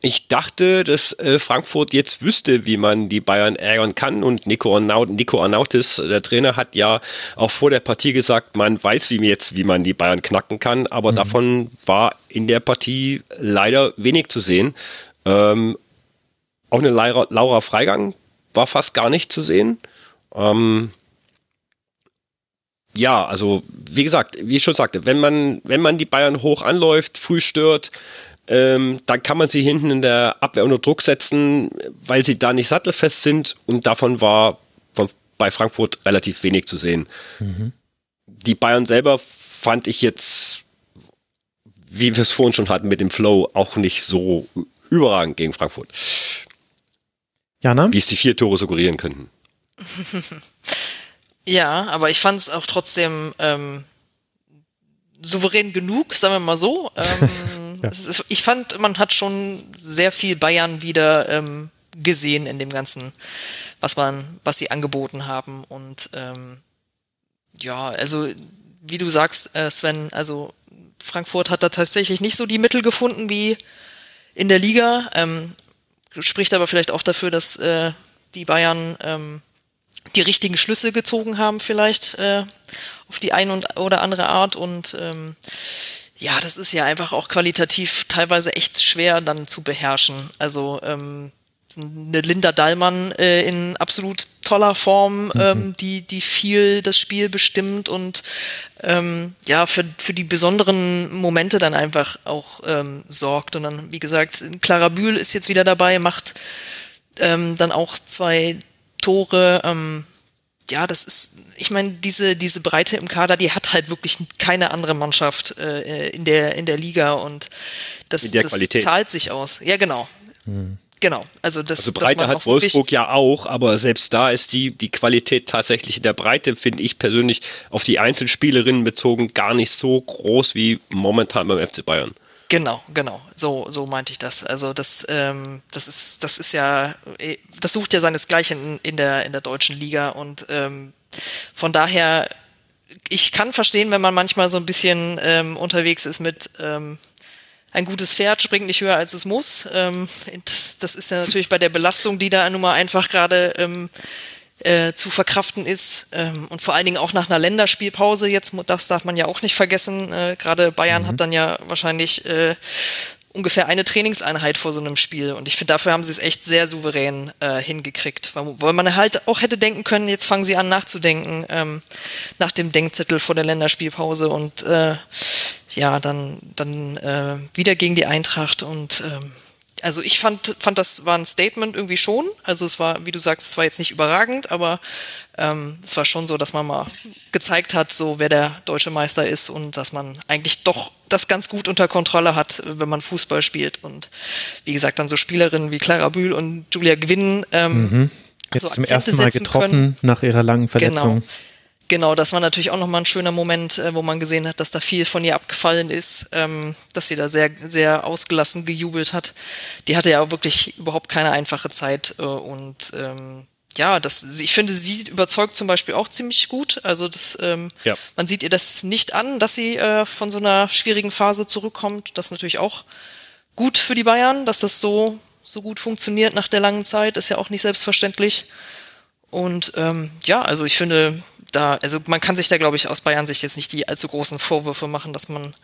ich dachte, dass äh, Frankfurt jetzt wüsste, wie man die Bayern ärgern kann. Und Nico, Arnaut, Nico Arnautis, der Trainer, hat ja auch vor der Partie gesagt, man weiß wie jetzt, wie man die Bayern knacken kann. Aber mhm. davon war in der Partie leider wenig zu sehen. Ähm, auch eine Laura, Laura, Freigang war fast gar nicht zu sehen. Ähm, ja, also wie gesagt, wie ich schon sagte, wenn man, wenn man die Bayern hoch anläuft, früh stört, ähm, dann kann man sie hinten in der Abwehr unter Druck setzen, weil sie da nicht sattelfest sind und davon war von, bei Frankfurt relativ wenig zu sehen. Mhm. Die Bayern selber fand ich jetzt, wie wir es vorhin schon hatten mit dem Flow, auch nicht so überragend gegen Frankfurt. Jana? Wie es die vier Tore suggerieren könnten. <laughs> ja, aber ich fand es auch trotzdem ähm, souverän genug, sagen wir mal so. Ähm, <laughs> Ich fand, man hat schon sehr viel Bayern wieder ähm, gesehen in dem Ganzen, was man, was sie angeboten haben. Und ähm, ja, also wie du sagst, äh, Sven, also Frankfurt hat da tatsächlich nicht so die Mittel gefunden wie in der Liga. Ähm, spricht aber vielleicht auch dafür, dass äh, die Bayern ähm, die richtigen Schlüsse gezogen haben, vielleicht äh, auf die eine und oder andere Art. Und ähm, ja, das ist ja einfach auch qualitativ teilweise echt schwer dann zu beherrschen. Also ähm, eine Linda Dallmann äh, in absolut toller Form, mhm. ähm, die, die viel das Spiel bestimmt und ähm, ja, für, für die besonderen Momente dann einfach auch ähm, sorgt. Und dann, wie gesagt, Clara Bühl ist jetzt wieder dabei, macht ähm, dann auch zwei Tore. Ähm, ja, das ist, ich meine, diese, diese Breite im Kader, die hat halt wirklich keine andere Mannschaft äh, in, der, in der Liga und das, in der das zahlt sich aus. Ja, genau. Hm. Genau. Also, das, Also Breite hat Wolfsburg ja auch, aber selbst da ist die, die Qualität tatsächlich in der Breite, finde ich persönlich, auf die Einzelspielerinnen bezogen gar nicht so groß wie momentan beim FC Bayern. Genau, genau. So, so meinte ich das. Also das, ähm, das ist, das ist ja, eh, das sucht ja seinesgleichen in, in der in der deutschen Liga und ähm, von daher, ich kann verstehen, wenn man manchmal so ein bisschen ähm, unterwegs ist mit ähm, ein gutes Pferd springt nicht höher als es muss. Ähm, das, das ist ja natürlich bei der Belastung, die da nun mal einfach gerade ähm, äh, zu verkraften ist ähm, und vor allen Dingen auch nach einer Länderspielpause. Jetzt, das darf man ja auch nicht vergessen, äh, gerade Bayern hat dann ja wahrscheinlich äh, ungefähr eine Trainingseinheit vor so einem Spiel. Und ich finde, dafür haben sie es echt sehr souverän äh, hingekriegt, weil, weil man halt auch hätte denken können, jetzt fangen sie an nachzudenken ähm, nach dem Denkzettel vor der Länderspielpause. Und äh, ja, dann, dann äh, wieder gegen die Eintracht und ähm, also ich fand, fand, das war ein Statement irgendwie schon. Also es war, wie du sagst, es war jetzt nicht überragend, aber ähm, es war schon so, dass man mal gezeigt hat, so wer der deutsche Meister ist und dass man eigentlich doch das ganz gut unter Kontrolle hat, wenn man Fußball spielt. Und wie gesagt, dann so Spielerinnen wie Clara Bühl und Julia Gwynn ähm, Jetzt so zum ersten Mal getroffen können. nach ihrer langen Verletzung. Genau. Genau, das war natürlich auch nochmal ein schöner Moment, äh, wo man gesehen hat, dass da viel von ihr abgefallen ist, ähm, dass sie da sehr, sehr ausgelassen gejubelt hat. Die hatte ja auch wirklich überhaupt keine einfache Zeit äh, und ähm, ja, das, ich finde, sie überzeugt zum Beispiel auch ziemlich gut. Also das, ähm, Ja. man sieht ihr das nicht an, dass sie äh, von so einer schwierigen Phase zurückkommt. Das ist natürlich auch gut für die Bayern, dass das so, so gut funktioniert nach der langen Zeit, ist ja auch nicht selbstverständlich. Und ähm, ja, also ich finde, da, also man kann sich da, glaube ich, aus Bayern Sicht jetzt nicht die allzu großen Vorwürfe machen, dass man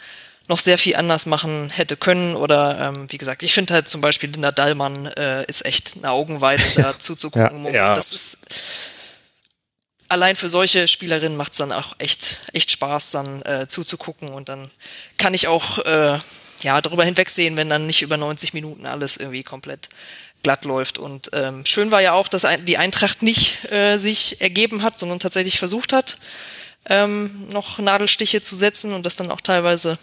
noch sehr viel anders machen hätte können. Oder ähm, wie gesagt, ich finde halt zum Beispiel Linda Dallmann äh, ist echt eine Augenweide <laughs> da zuzugucken. Ja. Ja. Das ist allein für solche Spielerinnen macht es dann auch echt, echt Spaß, dann äh, zuzugucken. Und dann kann ich auch äh, ja, darüber hinwegsehen, wenn dann nicht über 90 Minuten alles irgendwie komplett glatt läuft. Und ähm, schön war ja auch, dass die Eintracht nicht äh, sich ergeben hat, sondern tatsächlich versucht hat, ähm, noch Nadelstiche zu setzen und das dann auch teilweise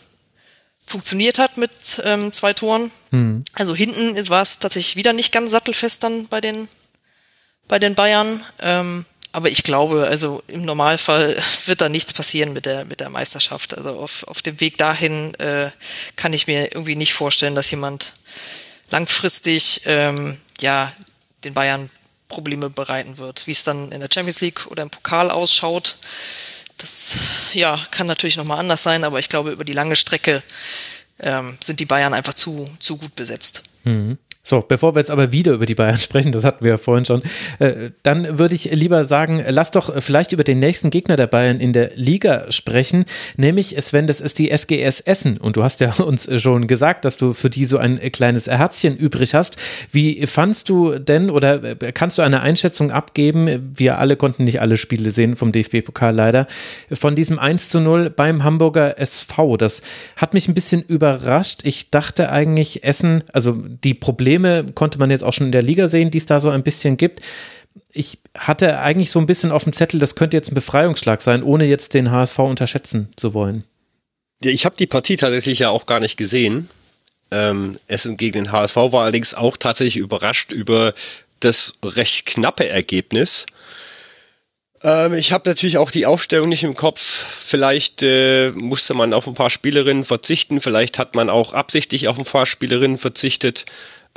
funktioniert hat mit ähm, zwei Toren. Also hinten war es tatsächlich wieder nicht ganz sattelfest dann bei den, bei den Bayern. Ähm, aber ich glaube, also im Normalfall <laughs> wird da nichts passieren mit der, mit der Meisterschaft. Also auf, auf dem Weg dahin äh, kann ich mir irgendwie nicht vorstellen, dass jemand langfristig ähm, ja den Bayern Probleme bereiten wird. Wie es dann in der Champions League oder im Pokal ausschaut, das ja kann natürlich nochmal anders sein, aber ich glaube, über die lange Strecke ähm, sind die Bayern einfach zu, zu gut besetzt. So, bevor wir jetzt aber wieder über die Bayern <laughs> sprechen, das hatten wir ja vorhin schon, äh, dann würde ich lieber sagen, lass doch vielleicht über den nächsten Gegner der Bayern in der Liga sprechen, nämlich Sven, das ist die SGS Essen und du hast ja <laughs> uns schon gesagt, dass du für die so ein kleines Herzchen übrig hast. Wie fandst du denn oder äh, kannst du eine Einschätzung abgeben, wir alle konnten nicht alle Spiele sehen vom DFB-Pokal leider, von diesem 1 zu 0 beim Hamburger SV, das hat mich ein bisschen überrascht. Ich dachte eigentlich, Essen, also die Probleme konnte man jetzt auch schon in der Liga sehen, die es da so ein bisschen gibt. Ich hatte eigentlich so ein bisschen auf dem Zettel, das könnte jetzt ein Befreiungsschlag sein, ohne jetzt den HSV unterschätzen zu wollen. Ich habe die Partie tatsächlich ja auch gar nicht gesehen. Ähm, Essen gegen den HSV war allerdings auch tatsächlich überrascht über das recht knappe Ergebnis. Ähm, ich habe natürlich auch die Aufstellung nicht im Kopf. Vielleicht äh, musste man auf ein paar Spielerinnen verzichten. Vielleicht hat man auch absichtlich auf ein paar Spielerinnen verzichtet.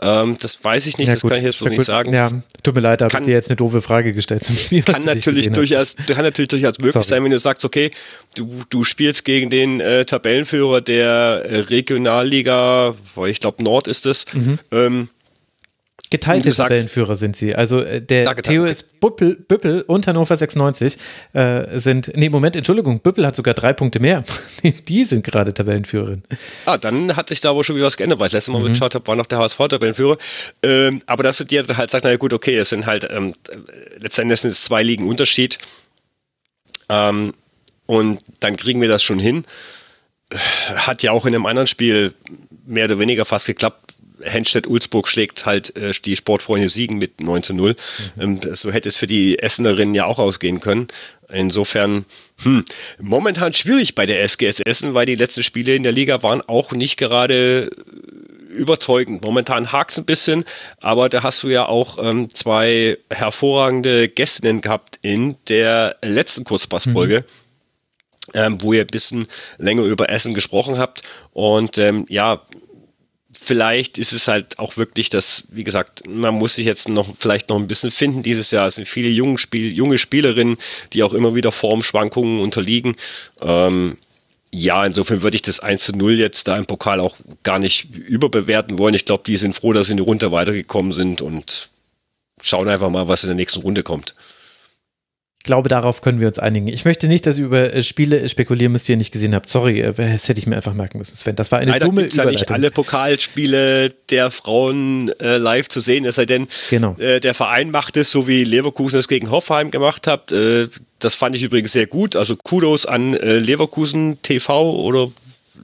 Ähm, das weiß ich nicht, das kann ich jetzt so nicht gut. sagen. Ja, tut mir leid, da habe ich dir jetzt eine doofe Frage gestellt zum Spiel. kann natürlich durchaus, kann natürlich durchaus möglich Sorry. sein, wenn du sagst, okay, du, du spielst gegen den äh, Tabellenführer der äh, Regionalliga, wo ich glaube Nord ist es. Mhm. Ähm, Geteilte Tabellenführer sind sie. Also äh, der TUS Büppel, Büppel und Hannover 96 äh, sind, nee, Moment, Entschuldigung, Büppel hat sogar drei Punkte mehr. <laughs> die sind gerade Tabellenführerin. ah, dann hat sich da wohl schon wieder was geändert, weil ich letztes Mhm. Mal geschaut habe, war noch der HSV Tabellenführer. Ähm, aber dass du dir halt sagst, naja gut, okay, es sind halt ähm, letztendlich sind es zwei Ligen Unterschied. Ähm, und dann kriegen wir das schon hin. Hat ja auch in einem anderen Spiel mehr oder weniger fast geklappt. Henstedt-Ulzburg schlägt halt äh, die Sportfreunde Siegen mit 9 zu 0. Mhm. Ähm, so hätte es für die Essenerinnen ja auch ausgehen können. Insofern, hm, momentan schwierig bei der SGS Essen, weil die letzten Spiele in der Liga waren auch nicht gerade überzeugend. Momentan hakt es ein bisschen, aber da hast du ja auch ähm, zwei hervorragende Gästinnen gehabt in der letzten Kurzpassfolge. Mhm. Ähm, wo ihr ein bisschen länger über Essen gesprochen habt. Und ähm, ja, vielleicht ist es halt auch wirklich das, wie gesagt, man muss sich jetzt noch vielleicht noch ein bisschen finden dieses Jahr. Sind viele junge, Spiel, junge Spielerinnen, die auch immer wieder Formschwankungen unterliegen. Ähm, ja, insofern würde ich das 1 zu 0 jetzt da im Pokal auch gar nicht überbewerten wollen. Ich glaube, die sind froh, dass sie in die Runde weitergekommen sind und schauen einfach mal, was in der nächsten Runde kommt glaube, darauf können wir uns einigen. Ich möchte nicht, dass ihr über äh, Spiele spekulieren müsst, die ihr nicht gesehen habt. Sorry, äh, das hätte ich mir einfach merken müssen, Sven. Das war eine Leider dumme gibt's Überleitung. Ja nicht alle Pokalspiele der Frauen äh, live zu sehen, es sei denn, genau. äh, der Verein macht es, so wie Leverkusen es gegen Hoffheim gemacht hat. Äh, das fand ich übrigens sehr gut. Also Kudos an äh, Leverkusen TV oder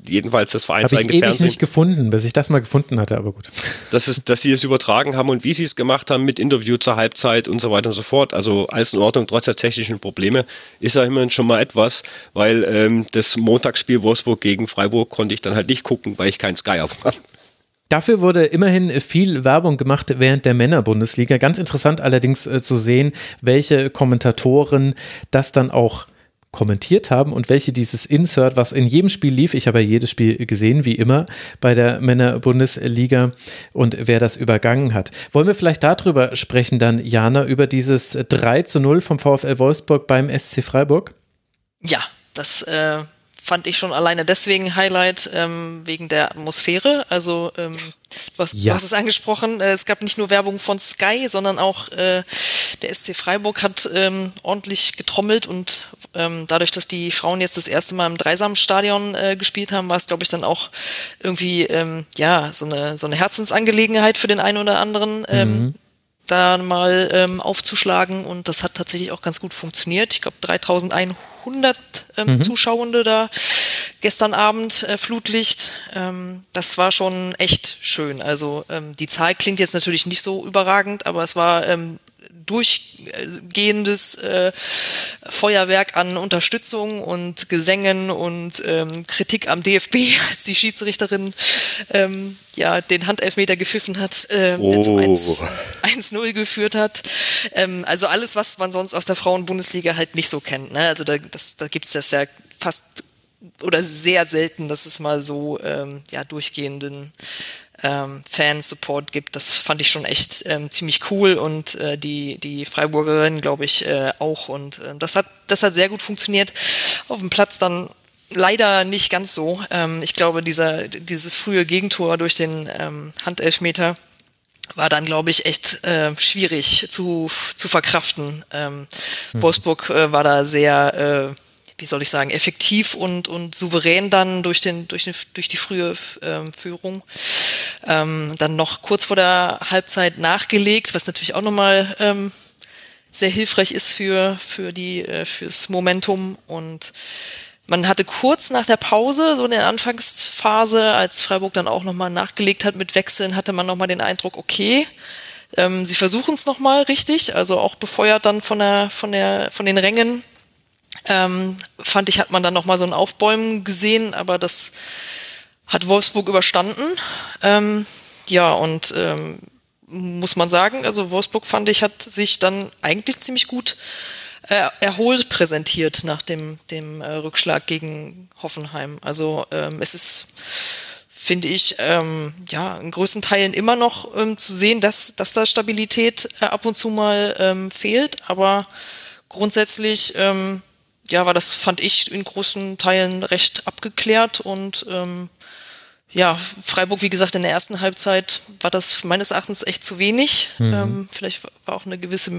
jedenfalls das vereinseigene Fernsehen. Habe ich ewig nicht gefunden, bis ich das mal gefunden hatte, aber gut. Das ist, dass sie es übertragen haben und wie sie es gemacht haben mit Interview zur Halbzeit und so weiter und so fort. Also alles in Ordnung, trotz der technischen Probleme ist ja immerhin schon mal etwas, weil ähm, das Montagsspiel Wolfsburg gegen Freiburg konnte ich dann halt nicht gucken, weil ich kein Sky habe. Dafür wurde immerhin viel Werbung gemacht während der Männerbundesliga. Ganz interessant allerdings äh, zu sehen, welche Kommentatoren das dann auch kommentiert haben und welche dieses Insert, was in jedem Spiel lief, ich habe ja jedes Spiel gesehen, wie immer bei der Männer-Bundesliga und wer das übergangen hat. Wollen wir vielleicht darüber sprechen dann, Jana, über dieses 3 zu 0 vom VfL Wolfsburg beim SC Freiburg? Ja, das äh, fand ich schon alleine deswegen Highlight, ähm, wegen der Atmosphäre. Also ähm, du, hast, ja. du hast es angesprochen, äh, es gab nicht nur Werbung von Sky, sondern auch äh, der SC Freiburg hat ähm, ordentlich getrommelt und ähm, dadurch, dass die Frauen jetzt das erste Mal im Dreisamstadion äh, gespielt haben, war es, glaube ich, dann auch irgendwie ähm, ja so eine so eine Herzensangelegenheit für den einen oder anderen. Ähm, mhm da mal ähm, aufzuschlagen und das hat tatsächlich auch ganz gut funktioniert. Ich glaube 3100 ähm, mhm. Zuschauende da gestern Abend äh, Flutlicht. Ähm, das war schon echt schön. Also ähm, die Zahl klingt jetzt natürlich nicht so überragend, aber es war ähm, durchgehendes äh, Feuerwerk an Unterstützung und Gesängen und ähm, Kritik am DFB, <laughs> als die Schiedsrichterin ähm, ja den Handelfmeter gepfiffen hat, äh, oh. der zum 1-0 geführt hat. Ähm, also alles, was man sonst aus der Frauenbundesliga halt nicht so kennt. Ne? Also da, das, da gibt es das ja fast oder sehr selten, dass es mal so ähm, ja durchgehenden ähm, Fan-Support gibt. Das fand ich schon echt ähm, ziemlich cool und äh, die, die Freiburgerin, glaube ich, äh, auch. Und äh, das, hat, das hat sehr gut funktioniert. Auf dem Platz dann leider nicht ganz so. Ähm, ich glaube, dieser, dieses frühe Gegentor durch den ähm, Handelfmeter war dann, glaube ich, echt äh, schwierig zu, zu verkraften. Ähm, mhm. Wolfsburg äh, war da sehr äh, wie soll ich sagen, effektiv und, und souverän dann durch, den, durch, den, durch die frühe ähm, Führung. Ähm, dann noch kurz vor der Halbzeit nachgelegt, was natürlich auch nochmal ähm, sehr hilfreich ist für, für die, äh, fürs Momentum. Und man hatte kurz nach der Pause, so in der Anfangsphase, als Freiburg dann auch nochmal nachgelegt hat mit Wechseln, hatte man nochmal den Eindruck, okay, ähm, sie versuchen es nochmal richtig, also auch befeuert dann von der, von der, von den Rängen ähm, fand ich, hat man dann nochmal so ein Aufbäumen gesehen, aber das hat Wolfsburg überstanden. Ähm, ja, und ähm, muss man sagen, also Wolfsburg fand ich, hat sich dann eigentlich ziemlich gut äh, erholt präsentiert nach dem, dem äh, Rückschlag gegen Hoffenheim. Also ähm, es ist finde ich, ähm, ja, in größten Teilen immer noch ähm, zu sehen, dass, dass da Stabilität äh, ab und zu mal ähm, fehlt. Aber grundsätzlich ähm, ja, war das, fand ich, in großen Teilen recht abgeklärt und ähm, ja, Freiburg, wie gesagt, in der ersten Halbzeit war das meines Erachtens echt zu wenig. Mhm. Ähm, vielleicht war auch eine gewisse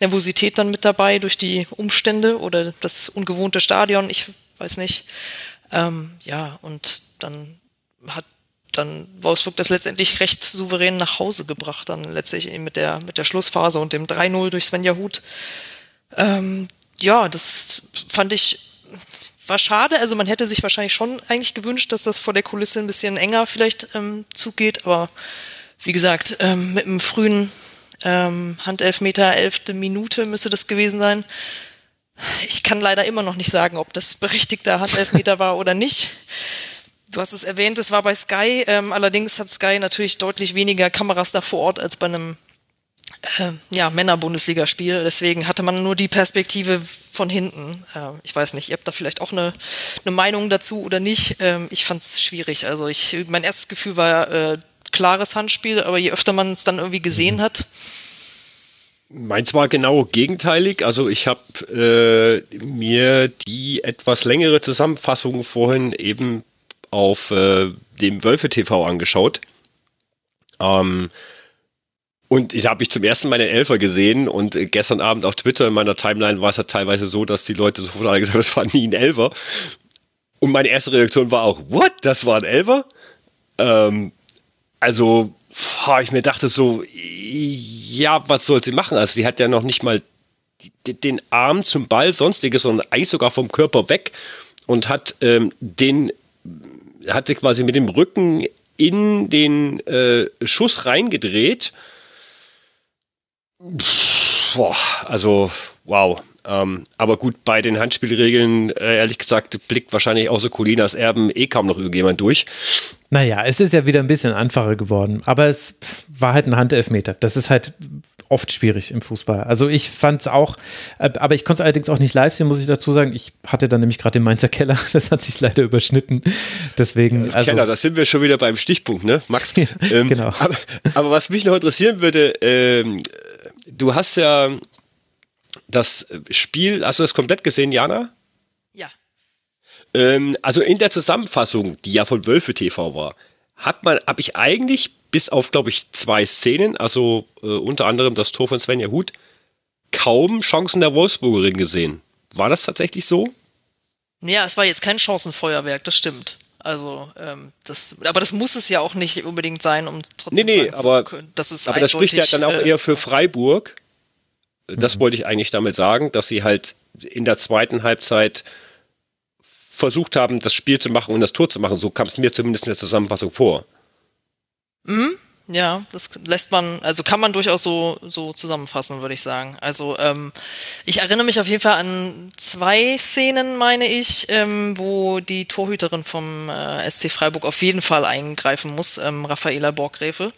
Nervosität dann mit dabei durch die Umstände oder das ungewohnte Stadion, ich weiß nicht. Ähm, ja, und dann hat dann Wolfsburg das letztendlich recht souverän nach Hause gebracht, dann letztlich mit der, mit der Schlussphase und dem 3-0 durch Svenja Huth. Ähm, ja, das fand ich war schade. Also man hätte sich wahrscheinlich schon eigentlich gewünscht, dass das vor der Kulisse ein bisschen enger vielleicht ähm, zugeht. Aber wie gesagt, ähm, mit einem frühen ähm, Handelfmeter, elfte Minute müsste das gewesen sein. Ich kann leider immer noch nicht sagen, ob das berechtigter Handelfmeter war oder nicht. Du hast es erwähnt, es war bei Sky. Ähm, allerdings hat Sky natürlich deutlich weniger Kameras da vor Ort als bei einem äh, ja, Männer-Bundesligaspiel. Deswegen hatte man nur die Perspektive von hinten. Äh, ich weiß nicht, ihr habt da vielleicht auch eine, eine Meinung dazu oder nicht. Ähm, ich fand es schwierig. Also ich, mein erstes Gefühl war äh, klares Handspiel, aber je öfter man es dann irgendwie gesehen mhm. hat. Meins war genau gegenteilig. Also ich habe äh, mir die etwas längere Zusammenfassung vorhin eben auf äh, dem Wölfe TV angeschaut. Ähm, und da habe ich zum ersten Mal den Elfer gesehen und äh, gestern Abend auf Twitter in meiner Timeline war es ja teilweise so, dass die Leute sofort alle gesagt haben, <laughs> das war nie ein Elfer. Und meine erste Reaktion war auch, what? Das war ein Elfer? Ähm, also, boah, ich mir dachte so, ja, was soll sie machen? Also, sie hat ja noch nicht mal den Arm zum Ball, sonstiges, sondern eigentlich sogar vom Körper weg und hat ähm, den, hatte quasi mit dem Rücken in den äh, Schuss reingedreht Boah, also, wow. Ähm, aber gut, bei den Handspielregeln, äh, ehrlich gesagt, blickt wahrscheinlich außer Colinas Erben eh kaum noch irgendjemand durch. Naja, es ist ja wieder ein bisschen einfacher geworden, aber es war halt ein Handelfmeter. Das ist halt oft schwierig im Fußball. Also ich fand es auch, äh, aber ich konnte es allerdings auch nicht live sehen, muss ich dazu sagen. Ich hatte dann nämlich gerade den Mainzer Keller, <laughs> das hat sich leider überschnitten. Deswegen. Ja, also, Keller, da sind wir schon wieder beim Stichpunkt, ne, Max? <laughs> ja, ähm, genau. Aber, aber, was mich noch interessieren würde, ähm, du hast ja das Spiel, hast du das komplett gesehen, Jana? Ja. Ähm, also in der Zusammenfassung, die ja von Wölfe TV war, hat man, habe ich eigentlich bis auf, glaube ich, zwei Szenen, also äh, unter anderem das Tor von Svenja Huth, kaum Chancen der Wolfsburgerin gesehen. War das tatsächlich so? Ja, es war jetzt kein Chancenfeuerwerk, das stimmt. Also, ähm, das, aber das muss es ja auch nicht unbedingt sein, um trotzdem nee, nee, aber, das ist aber das spricht ja dann auch äh, eher für Freiburg. Das mhm. wollte ich eigentlich damit sagen, dass sie halt in der zweiten Halbzeit versucht haben, das Spiel zu machen und das Tor zu machen. So kam es mir zumindest in der Zusammenfassung vor. Mhm. Ja, das lässt man, also kann man durchaus so, so zusammenfassen, würde ich sagen. Also ähm, ich erinnere mich auf jeden Fall an zwei Szenen, meine ich, ähm, wo die Torhüterin vom äh, SC Freiburg auf jeden Fall eingreifen muss, ähm, Raffaela Borgräfe.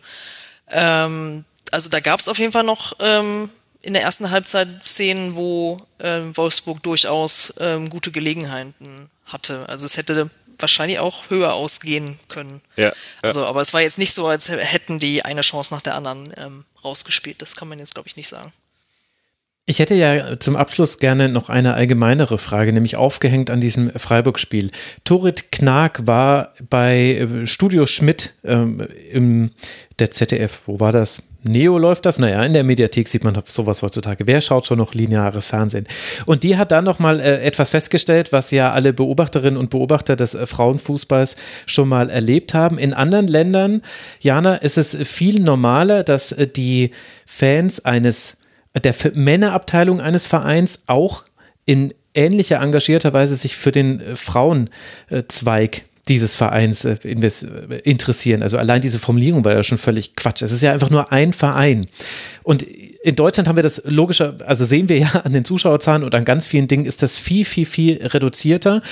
Ähm, also da gab es auf jeden Fall noch ähm, in der ersten Halbzeit Szenen, wo äh, Wolfsburg durchaus ähm, gute Gelegenheiten hatte. Also es hätte wahrscheinlich auch höher ausgehen können. Ja, ja. Also, aber es war jetzt nicht so, als hätten die eine Chance nach der anderen ähm, rausgespielt. Das kann man jetzt, glaube ich, nicht sagen. Ich hätte ja zum Abschluss gerne noch eine allgemeinere Frage, nämlich aufgehängt an diesem Freiburg-Spiel. Torit Knag war bei äh, Studio Schmidt ähm, im der ZDF. Wo war das? Neo läuft das? Naja, in der Mediathek sieht man sowas heutzutage. Wer schaut schon noch lineares Fernsehen? Und die hat dann nochmal äh, etwas festgestellt, was ja alle Beobachterinnen und Beobachter des äh, Frauenfußballs schon mal erlebt haben. In anderen Ländern, Jana, ist es viel normaler, dass äh, die Fans eines der Männerabteilung eines Vereins auch in ähnlicher engagierter Weise sich für den äh, Frauenzweig dieses Vereins äh, interessieren. Also allein diese Formulierung war ja schon völlig Quatsch. Es ist ja einfach nur ein Verein. Und in Deutschland haben wir das logischer, also sehen wir ja an den Zuschauerzahlen und an ganz vielen Dingen ist das viel, viel, viel reduzierter.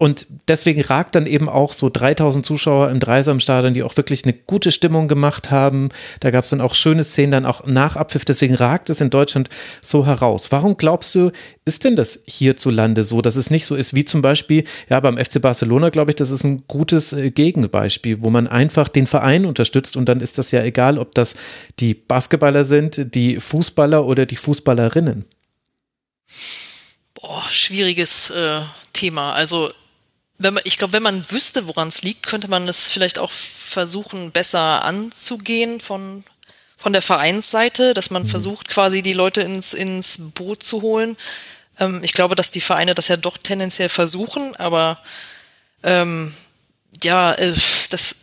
Und deswegen ragt dann eben auch so 3000 Zuschauer im Dreisamstadion, die auch wirklich eine gute Stimmung gemacht haben. Da gab es dann auch schöne Szenen dann auch nach Abpfiff. Deswegen ragt es in Deutschland so heraus. Warum glaubst du, ist denn das hierzulande so, dass es nicht so ist wie zum Beispiel, ja, beim FC Barcelona, glaube ich, das ist ein gutes äh, Gegenbeispiel, wo man einfach den Verein unterstützt und dann ist das ja egal, ob das die Basketballer sind, die Fußballer oder die Fußballerinnen. Boah, schwieriges äh, Thema. Also man, ich glaube, wenn man wüsste, woran es liegt, könnte man es vielleicht auch versuchen, besser anzugehen von, von der Vereinsseite, dass man mhm. versucht, quasi die Leute ins, ins Boot zu holen. Ähm, ich glaube, dass die Vereine das ja doch tendenziell versuchen, aber ähm, ja, äh, das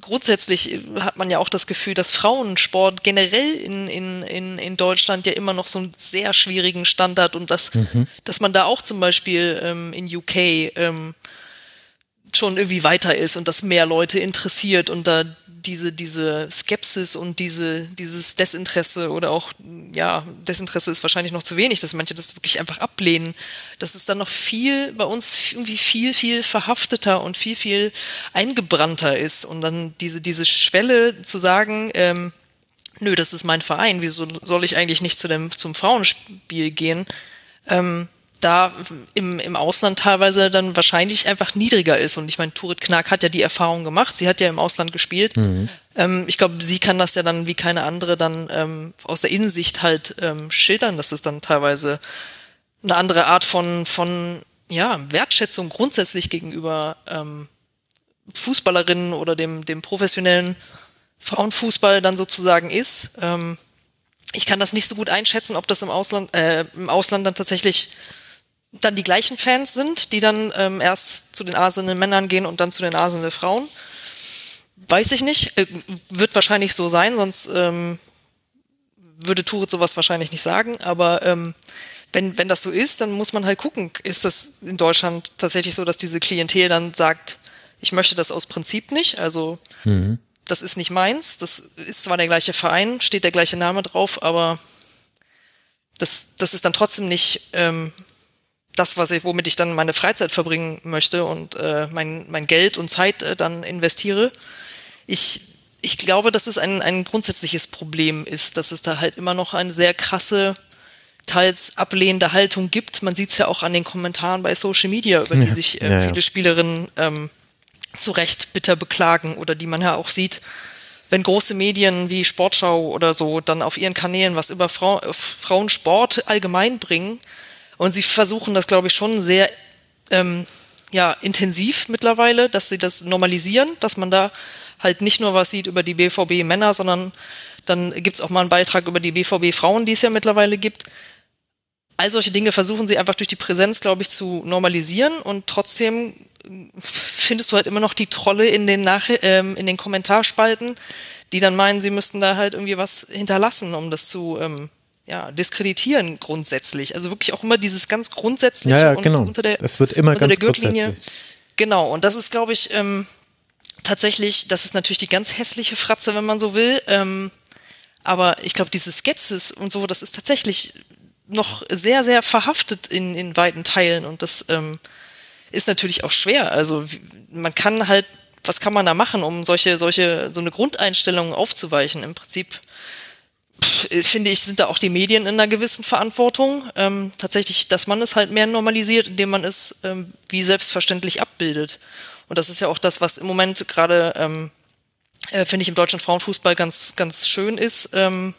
grundsätzlich hat man ja auch das Gefühl, dass Frauensport generell in, in, in, in Deutschland ja immer noch so einen sehr schwierigen Standard und dass, mhm. dass man da auch zum Beispiel ähm, in UK ähm, schon irgendwie weiter ist und das mehr Leute interessiert und da diese, diese Skepsis und diese, dieses Desinteresse oder auch, ja, Desinteresse ist wahrscheinlich noch zu wenig, dass manche das wirklich einfach ablehnen, dass es dann noch viel bei uns irgendwie viel, viel verhafteter und viel, viel eingebrannter ist und dann diese, diese Schwelle zu sagen, ähm, nö, das ist mein Verein, wieso soll ich eigentlich nicht zu dem, zum Frauenspiel gehen? Ähm, da im, im Ausland teilweise dann wahrscheinlich einfach niedriger ist. Und ich meine, Turit Knack hat ja die Erfahrung gemacht. Sie hat ja im Ausland gespielt. Mhm. Ähm, ich glaube, sie kann das ja dann wie keine andere dann ähm, aus der Innensicht halt ähm, schildern, dass es dann teilweise eine andere Art von, von ja, Wertschätzung grundsätzlich gegenüber ähm, Fußballerinnen oder dem, dem professionellen Frauenfußball dann sozusagen ist. Ähm, ich kann das nicht so gut einschätzen, ob das im Ausland, äh, im Ausland dann tatsächlich dann die gleichen Fans sind, die dann ähm, erst zu den Arsenal Männern gehen und dann zu den Arsenal Frauen. Weiß ich nicht. Äh, wird wahrscheinlich so sein, sonst ähm, würde Turet sowas wahrscheinlich nicht sagen. Aber ähm, wenn, wenn das so ist, dann muss man halt gucken, ist das in Deutschland tatsächlich so, dass diese Klientel dann sagt, ich möchte das aus Prinzip nicht, also mhm. das ist nicht meins, das ist zwar der gleiche Verein, steht der gleiche Name drauf, aber das, das ist dann trotzdem nicht ähm, das, was ich, womit ich dann meine Freizeit verbringen möchte und äh, mein, mein Geld und Zeit äh, dann investiere. Ich, ich glaube, dass es ein, ein grundsätzliches Problem ist, dass es da halt immer noch eine sehr krasse, teils ablehnende Haltung gibt. Man sieht es ja auch an den Kommentaren bei Social Media, über die ja. sich äh, ja, viele ja. Spielerinnen ähm, zu Recht bitter beklagen oder die man ja auch sieht, wenn große Medien wie Sportschau oder so dann auf ihren Kanälen was über Frau, Frauensport allgemein bringen, und sie versuchen das, glaube ich, schon sehr ähm, ja, intensiv mittlerweile, dass sie das normalisieren, dass man da halt nicht nur was sieht über die BVB Männer, sondern dann gibt es auch mal einen Beitrag über die BVB Frauen, die es ja mittlerweile gibt. All solche Dinge versuchen sie einfach durch die Präsenz, glaube ich, zu normalisieren und trotzdem findest du halt immer noch die Trolle in den, Nach ähm, in den Kommentarspalten, die dann meinen, sie müssten da halt irgendwie was hinterlassen, um das zu ähm, ja, diskreditieren grundsätzlich. Also wirklich auch immer dieses ganz grundsätzliche ja, ja, genau. unter der, es wird immer unter ganz der Gürtellinie. Genau, und das ist, glaube ich, ähm, tatsächlich, das ist natürlich die ganz hässliche Fratze, wenn man so will. Ähm, aber ich glaube, diese Skepsis und so, das ist tatsächlich noch sehr, sehr verhaftet in, in weiten Teilen und das ähm, ist natürlich auch schwer. Also man kann halt, was kann man da machen, um solche, solche, so eine Grundeinstellung aufzuweichen? Im Prinzip finde ich, sind da auch die Medien in einer gewissen Verantwortung. Ähm, tatsächlich, dass man es halt mehr normalisiert, indem man es ähm, wie selbstverständlich abbildet. Und das ist ja auch das, was im Moment gerade, ähm, äh, finde ich, im deutschen Frauenfußball ganz, ganz schön ist. Ähm,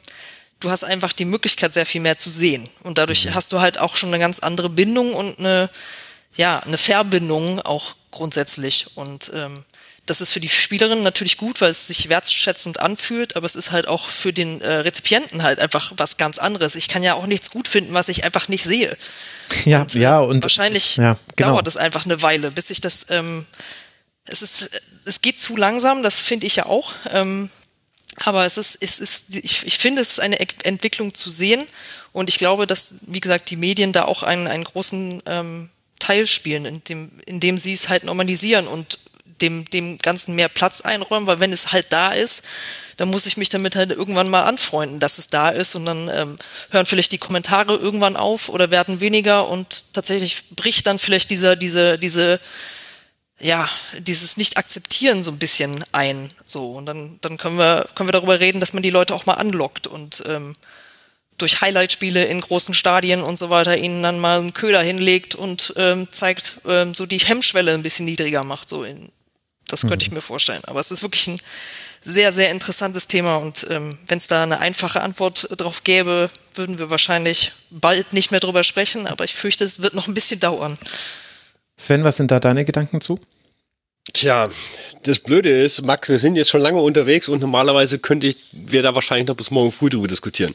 du hast einfach die Möglichkeit, sehr viel mehr zu sehen. Und dadurch mhm. hast du halt auch schon eine ganz andere Bindung und eine, ja, eine Verbindung auch grundsätzlich. Und ähm, das ist für die Spielerin natürlich gut, weil es sich wertschätzend anfühlt, aber es ist halt auch für den äh, Rezipienten halt einfach was ganz anderes. Ich kann ja auch nichts gut finden, was ich einfach nicht sehe. <laughs> Ja, und, äh, ja, und wahrscheinlich ja, genau. dauert es einfach eine Weile, bis ich das. Ähm, es ist, es geht zu langsam, das finde ich ja auch. Ähm, aber es ist, es ist, ich, ich finde, es ist eine Entwicklung zu sehen. Und ich glaube, dass, wie gesagt, die Medien da auch einen, einen großen ähm, Teil spielen, indem, indem sie es halt normalisieren und dem, dem Ganzen mehr Platz einräumen, weil wenn es halt da ist, dann muss ich mich damit halt irgendwann mal anfreunden, dass es da ist und dann ähm, hören vielleicht die Kommentare irgendwann auf oder werden weniger und tatsächlich bricht dann vielleicht dieser, diese, diese, ja, dieses Nicht-Akzeptieren so ein bisschen ein. So, und dann, dann können wir, können wir darüber reden, dass man die Leute auch mal anlockt und ähm, durch Highlight-Spiele in großen Stadien und so weiter ihnen dann mal einen Köder hinlegt und ähm, zeigt, ähm, so die Hemmschwelle ein bisschen niedriger macht, so in, das könnte mhm. ich mir vorstellen. Aber es ist wirklich ein sehr, sehr interessantes Thema und ähm, wenn es da eine einfache Antwort drauf gäbe, würden wir wahrscheinlich bald nicht mehr drüber sprechen, aber ich fürchte, es wird noch ein bisschen dauern. Sven, was sind da deine Gedanken zu? Tja, das Blöde ist, Max, wir sind jetzt schon lange unterwegs und normalerweise könnte ich, wir da wahrscheinlich noch bis morgen früh drüber diskutieren.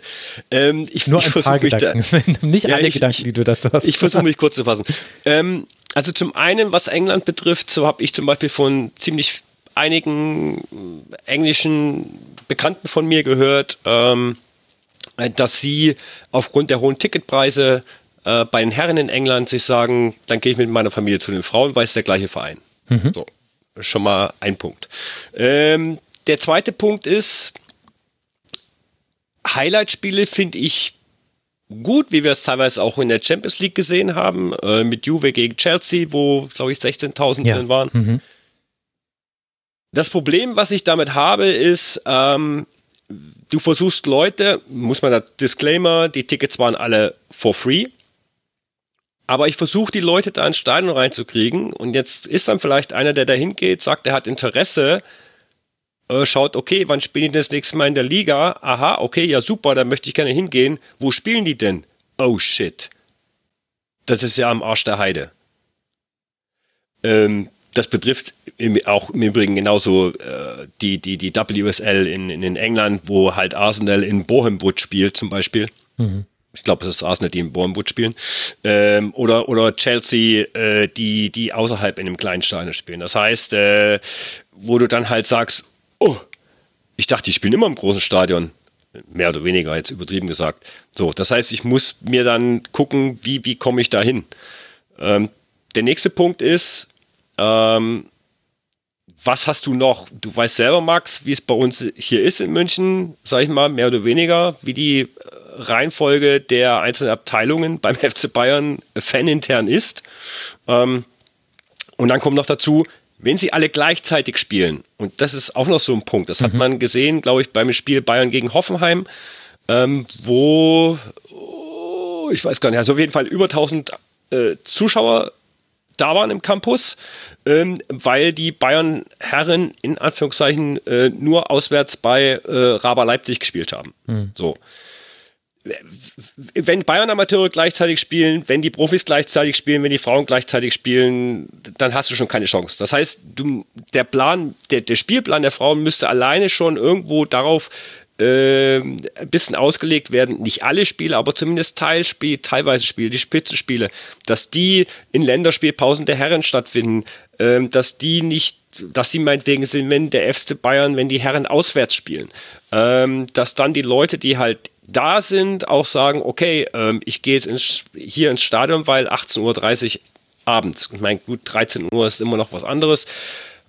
Ähm, ich, Nur ich ein paar Gedanken, da, <laughs> nicht ja, alle ich, Gedanken, die du dazu hast. Ich versuche mich kurz zu fassen. Ähm, also zum einen, was England betrifft, so habe ich zum Beispiel von ziemlich einigen englischen Bekannten von mir gehört, ähm, dass sie aufgrund der hohen Ticketpreise äh, bei den Herren in England sich sagen, dann gehe ich mit meiner Familie zu den Frauen, weil es der gleiche Verein. Mhm. So, schon mal ein Punkt. Ähm, der zweite Punkt ist, Highlight-Spiele finde ich gut, wie wir es teilweise auch in der Champions League gesehen haben, äh, mit Juve gegen Chelsea, wo, glaube ich, 16.000 ja. drin waren. Mhm. Das Problem, was ich damit habe, ist, ähm, du versuchst Leute, muss man da Disclaimer, die Tickets waren alle for free. Aber ich versuche die Leute da ins Stadion reinzukriegen und jetzt ist dann vielleicht einer, der da hingeht, sagt, er hat Interesse, äh, schaut, okay, wann spielen die das nächste Mal in der Liga? Aha, okay, ja super, da möchte ich gerne hingehen. Wo spielen die denn? Oh shit. Das ist ja am Arsch der Heide. Ähm, das betrifft im, auch im Übrigen genauso äh, die, die, die WSL in, in, England, wo halt Arsenal in Bohemwood spielt zum Beispiel. Mhm. Ich glaube, es ist Arsenal, die in Bournemouth spielen. Ähm, oder, oder Chelsea, äh, die, die außerhalb in einem kleinen Stadion spielen. Das heißt, äh, wo du dann halt sagst, oh, ich dachte, die spielen immer im großen Stadion. Mehr oder weniger, jetzt übertrieben gesagt. So, das heißt, ich muss mir dann gucken, wie, wie komme ich da hin. Ähm, der nächste Punkt ist, ähm, was hast du noch? Du weißt selber, Max, wie es bei uns hier ist in München, sag ich mal, mehr oder weniger, wie die äh, Reihenfolge der einzelnen Abteilungen beim <laughs> FC Bayern fanintern ist. Ähm, und dann kommt noch dazu, wenn sie alle gleichzeitig spielen, und das ist auch noch so ein Punkt, das mhm. hat man gesehen, glaube ich, beim Spiel Bayern gegen Hoffenheim, ähm, wo, oh, ich weiß gar nicht, also auf jeden Fall über 1000 äh, Zuschauer da waren im Campus, ähm, weil die Bayern Herren in Anführungszeichen äh, nur auswärts bei äh, Raber Leipzig gespielt haben. Mhm. So wenn Bayern-Amateure gleichzeitig spielen, wenn die Profis gleichzeitig spielen, wenn die Frauen gleichzeitig spielen, dann hast du schon keine Chance. Das heißt, du, der Plan, der, der Spielplan der Frauen müsste alleine schon irgendwo darauf äh, ein bisschen ausgelegt werden, nicht alle Spiele, aber zumindest Teilspiel, teilweise Spiele, die Spitzenspiele, dass die in Länderspielpausen der Herren stattfinden, äh, dass die nicht, dass die meinetwegen sind, wenn der FC Bayern, wenn die Herren auswärts spielen, ähm, dass dann die Leute, die halt da sind, auch sagen, okay, ähm, ich gehe jetzt ins, hier ins Stadion, weil 18.30 Uhr abends. Ich meine, gut, 13 Uhr ist immer noch was anderes.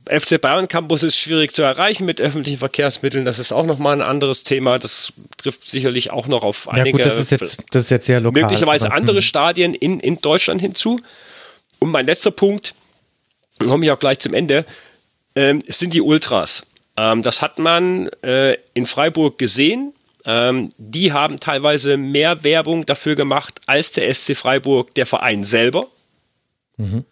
FC Bayern Campus ist schwierig zu erreichen mit öffentlichen Verkehrsmitteln. Das ist auch nochmal ein anderes Thema. Das trifft sicherlich auch noch auf einige. Ja gut, das ist jetzt, das ist jetzt sehr lokal. Möglicherweise aber, andere hm. Stadien in, in Deutschland hinzu. Und mein letzter Punkt, dann komme ich auch gleich zum Ende, ähm, sind die Ultras. Ähm, das hat man äh, in Freiburg gesehen. Ähm, die haben teilweise mehr Werbung dafür gemacht als der SC Freiburg, der Verein selber. Mhm.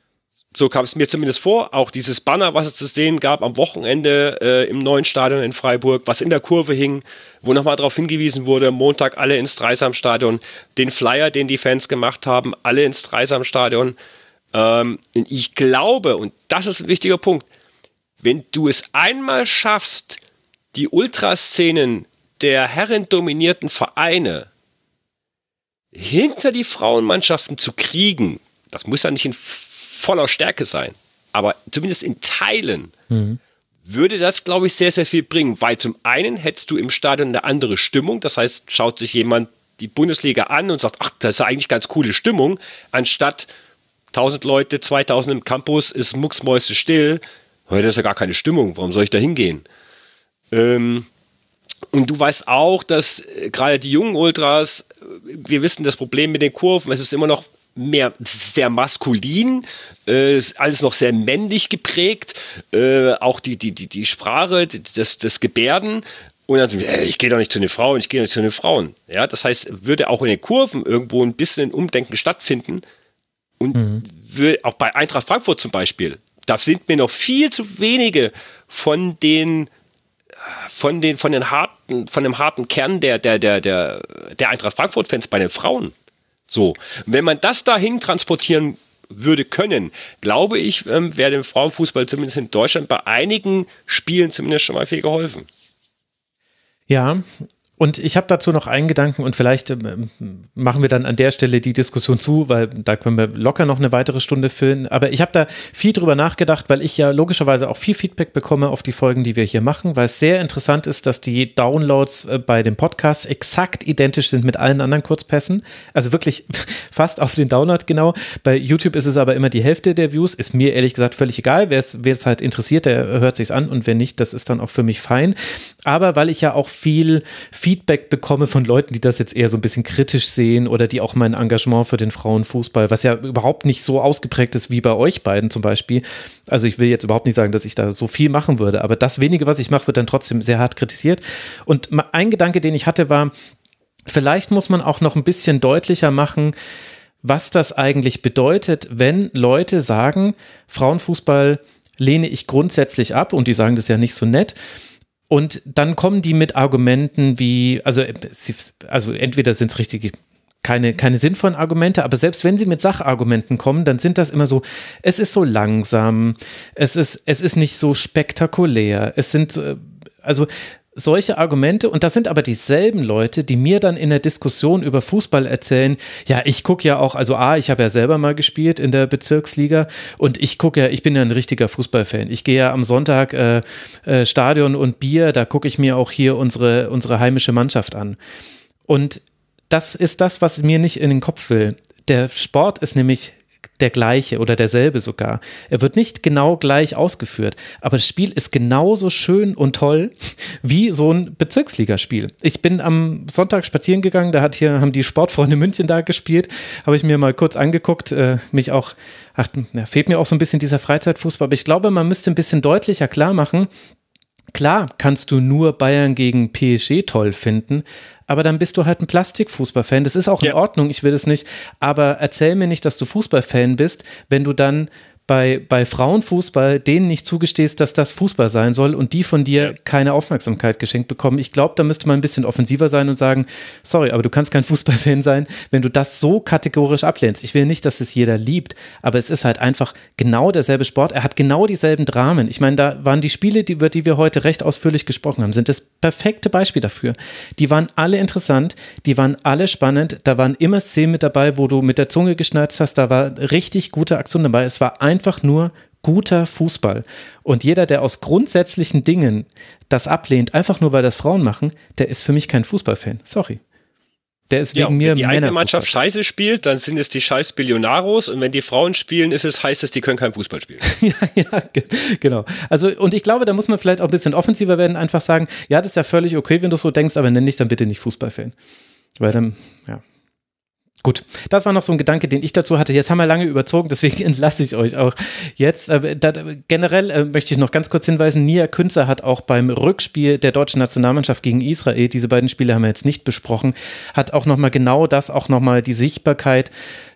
So kam es mir zumindest vor. Auch dieses Banner, was es zu sehen gab am Wochenende äh, im neuen Stadion in Freiburg, was in der Kurve hing, wo nochmal darauf hingewiesen wurde, Montag alle ins Dreisamstadion. Den Flyer, den die Fans gemacht haben, alle ins Dreisamstadion. Ähm, ich glaube, und das ist ein wichtiger Punkt, wenn du es einmal schaffst, die Ultraszenen der herrendominierten Vereine hinter die Frauenmannschaften zu kriegen, das muss ja nicht in voller Stärke sein, aber zumindest in Teilen, mhm. würde das, glaube ich, sehr, sehr viel bringen. Weil zum einen hättest du im Stadion eine andere Stimmung, das heißt, schaut sich jemand die Bundesliga an und sagt, ach, das ist eigentlich ganz coole Stimmung, anstatt 1000 Leute, 2000 im Campus, ist mucksmäuse still, heute ist ja gar keine Stimmung, warum soll ich da hingehen? Ähm, und du weißt auch, dass äh, gerade die jungen Ultras, äh, wir wissen das Problem mit den Kurven, es ist immer noch mehr sehr maskulin, äh, alles noch sehr männlich geprägt, äh, auch die, die, die, die Sprache, das, das Gebärden. Und dann sagen wir, ich gehe doch nicht zu den Frauen, ich gehe nicht zu den Frauen. Ja, das heißt, würde auch in den Kurven irgendwo ein bisschen ein Umdenken stattfinden. Und mhm. auch bei Eintracht Frankfurt zum Beispiel, da sind mir noch viel zu wenige von den von den, von den harten, von dem harten Kern der, der, der, der, der Eintracht Frankfurt-Fans bei den Frauen. So. Wenn man das dahin transportieren würde können, glaube ich, ähm, wäre dem Frauenfußball zumindest in Deutschland bei einigen Spielen zumindest schon mal viel geholfen. Ja, und ich habe dazu noch einen Gedanken und vielleicht ähm, machen wir dann an der Stelle die Diskussion zu, weil da können wir locker noch eine weitere Stunde füllen. Aber ich habe da viel drüber nachgedacht, weil ich ja logischerweise auch viel Feedback bekomme auf die Folgen, die wir hier machen, weil es sehr interessant ist, dass die Downloads äh, bei dem Podcast exakt identisch sind mit allen anderen Kurzpässen. Also wirklich <laughs> fast auf den Download genau. Bei YouTube ist es aber immer die Hälfte der Views. Ist mir ehrlich gesagt völlig egal. Wer es halt interessiert, der hört sich's an und wenn nicht, das ist dann auch für mich fein. Aber weil ich ja auch viel, viel Feedback bekomme von Leuten, die das jetzt eher so ein bisschen kritisch sehen oder die auch mein Engagement für den Frauenfußball, was ja überhaupt nicht so ausgeprägt ist wie bei euch beiden zum Beispiel. Also ich will jetzt überhaupt nicht sagen, dass ich da so viel machen würde, aber das wenige, was ich mache, wird dann trotzdem sehr hart kritisiert. Und ein Gedanke, den ich hatte, war, vielleicht muss man auch noch ein bisschen deutlicher machen, was das eigentlich bedeutet, wenn Leute sagen, Frauenfußball lehne ich grundsätzlich ab und die sagen das ja nicht so nett. Und dann kommen die mit Argumenten wie, also, also entweder sind es richtige keine, keine sinnvollen Argumente, aber selbst wenn sie mit Sachargumenten kommen, dann sind das immer so, es ist so langsam, es ist, es ist nicht so spektakulär, es sind, äh, also solche Argumente und das sind aber dieselben Leute, die mir dann in der Diskussion über Fußball erzählen, ja, ich gucke ja auch, also A, ich habe ja selber mal gespielt in der Bezirksliga und ich gucke ja, ich bin ja ein richtiger Fußballfan. Ich gehe ja am Sonntag äh, äh, Stadion und Bier, da gucke ich mir auch hier unsere, unsere heimische Mannschaft an. Und das ist das, was mir nicht in den Kopf will. Der Sport ist nämlich der gleiche oder derselbe sogar. Er wird nicht genau gleich ausgeführt, aber das Spiel ist genauso schön und toll wie so ein Bezirksligaspiel. Ich bin am Sonntag spazieren gegangen, da hat hier, haben die Sportfreunde München da gespielt, habe ich mir mal kurz angeguckt, äh, mich auch, ach, ja, fehlt mir auch so ein bisschen dieser Freizeitfußball, aber ich glaube, man müsste ein bisschen deutlicher klar machen, Klar kannst du nur Bayern gegen PSG toll finden, aber dann bist du halt ein Plastikfußballfan. Das ist auch in Ordnung, ich will es nicht. Aber erzähl mir nicht, dass du Fußballfan bist, wenn du dann bei, bei Frauenfußball denen nicht zugestehst, dass das Fußball sein soll und die von dir keine Aufmerksamkeit geschenkt bekommen. Ich glaube, da müsste man ein bisschen offensiver sein und sagen, sorry, aber du kannst kein <laughs> Fußballfan sein, wenn du das so kategorisch ablehnst. Ich will nicht, dass es jeder liebt, aber es ist halt einfach genau derselbe Sport. Er hat genau dieselben Dramen. Ich meine, da waren die Spiele, die, über die wir heute recht ausführlich gesprochen haben, sind das perfekte Beispiel dafür. Die waren alle interessant, die waren alle spannend, da waren immer Szenen mit dabei, wo du mit der Zunge geschnalzt hast, da war richtig gute Aktion dabei. Es war ein einfach nur guter Fußball. Und jeder, der aus grundsätzlichen Dingen das ablehnt, einfach nur weil das Frauen machen, der ist für mich kein Fußballfan. Sorry. Der ist wegen ja, mir Wenn die eine Mannschaft scheiße spielt, dann sind es die scheiß Billionaros und wenn die Frauen spielen, ist es, heißt es, die können kein Fußball spielen. <laughs> ja, ja, genau. Also, und ich glaube, da muss man vielleicht auch ein bisschen offensiver werden, einfach sagen, ja, das ist ja völlig okay, wenn du so denkst, aber nenn dich dann bitte nicht Fußballfan. Weil dann, ja. Gut, das war noch so ein Gedanke, den ich dazu hatte. Jetzt haben wir lange überzogen, deswegen <laughs> entlasse ich euch auch jetzt. Äh, generell äh, möchte ich noch ganz kurz hinweisen, Nia Künzer hat auch beim Rückspiel der deutschen Nationalmannschaft gegen Israel, diese beiden Spiele haben wir jetzt nicht besprochen, hat auch nochmal genau das, auch nochmal die Sichtbarkeit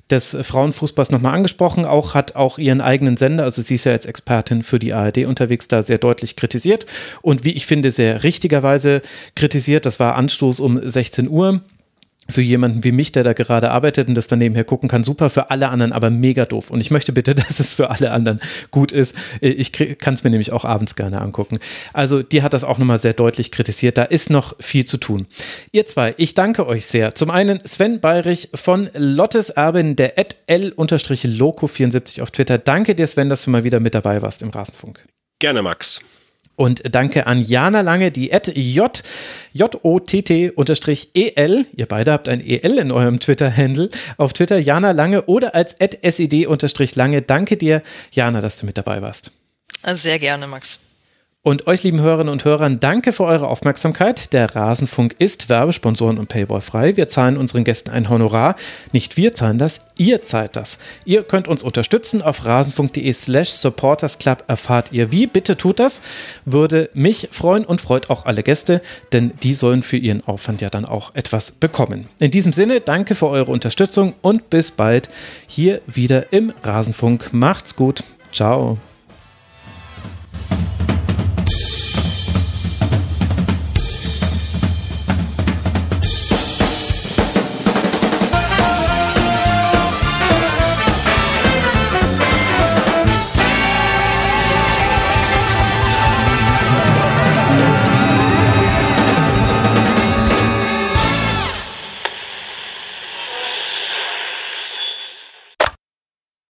des Frauenfußballs nochmal angesprochen, auch hat auch ihren eigenen Sender, also sie ist ja als Expertin für die ARD unterwegs, da sehr deutlich kritisiert und wie ich finde, sehr richtigerweise kritisiert. Das war Anstoß um 16 Uhr für jemanden wie mich, der da gerade arbeitet und das dann nebenher gucken kann, super, für alle anderen aber mega doof. Und ich möchte bitte, <laughs> dass es für alle anderen gut ist. Ich kann es mir nämlich auch abends gerne angucken. Also die hat das auch nochmal sehr deutlich kritisiert. Da ist noch viel zu tun. Ihr zwei, ich danke euch sehr. Zum einen Sven Bayrich von Lottes Erbin, der L-Loco74 auf Twitter. Danke dir, Sven, dass du mal wieder mit dabei warst im Rasenfunk. Gerne, Max. Und danke an Jana Lange, die at J, J-O-T-T unterstrich E-L. Ihr beide habt ein E-L in eurem Twitter-Handle. Auf Twitter Jana Lange oder als at SED unterstrich Lange. Danke dir, Jana, dass du mit dabei warst. Sehr gerne, Max. Und euch, lieben Hörerinnen und Hörern, danke für eure Aufmerksamkeit. Der Rasenfunk ist Werbesponsoren und Paywall frei. Wir zahlen unseren Gästen ein Honorar. Nicht wir zahlen das, ihr zahlt das. Ihr könnt uns unterstützen. Auf rasenfunk.de slash supportersclub erfahrt ihr wie. Bitte tut das. Würde mich freuen und freut auch alle Gäste, denn die sollen für ihren Aufwand ja dann auch etwas bekommen. In diesem Sinne, danke für eure Unterstützung und bis bald hier wieder im Rasenfunk. Macht's gut. Ciao.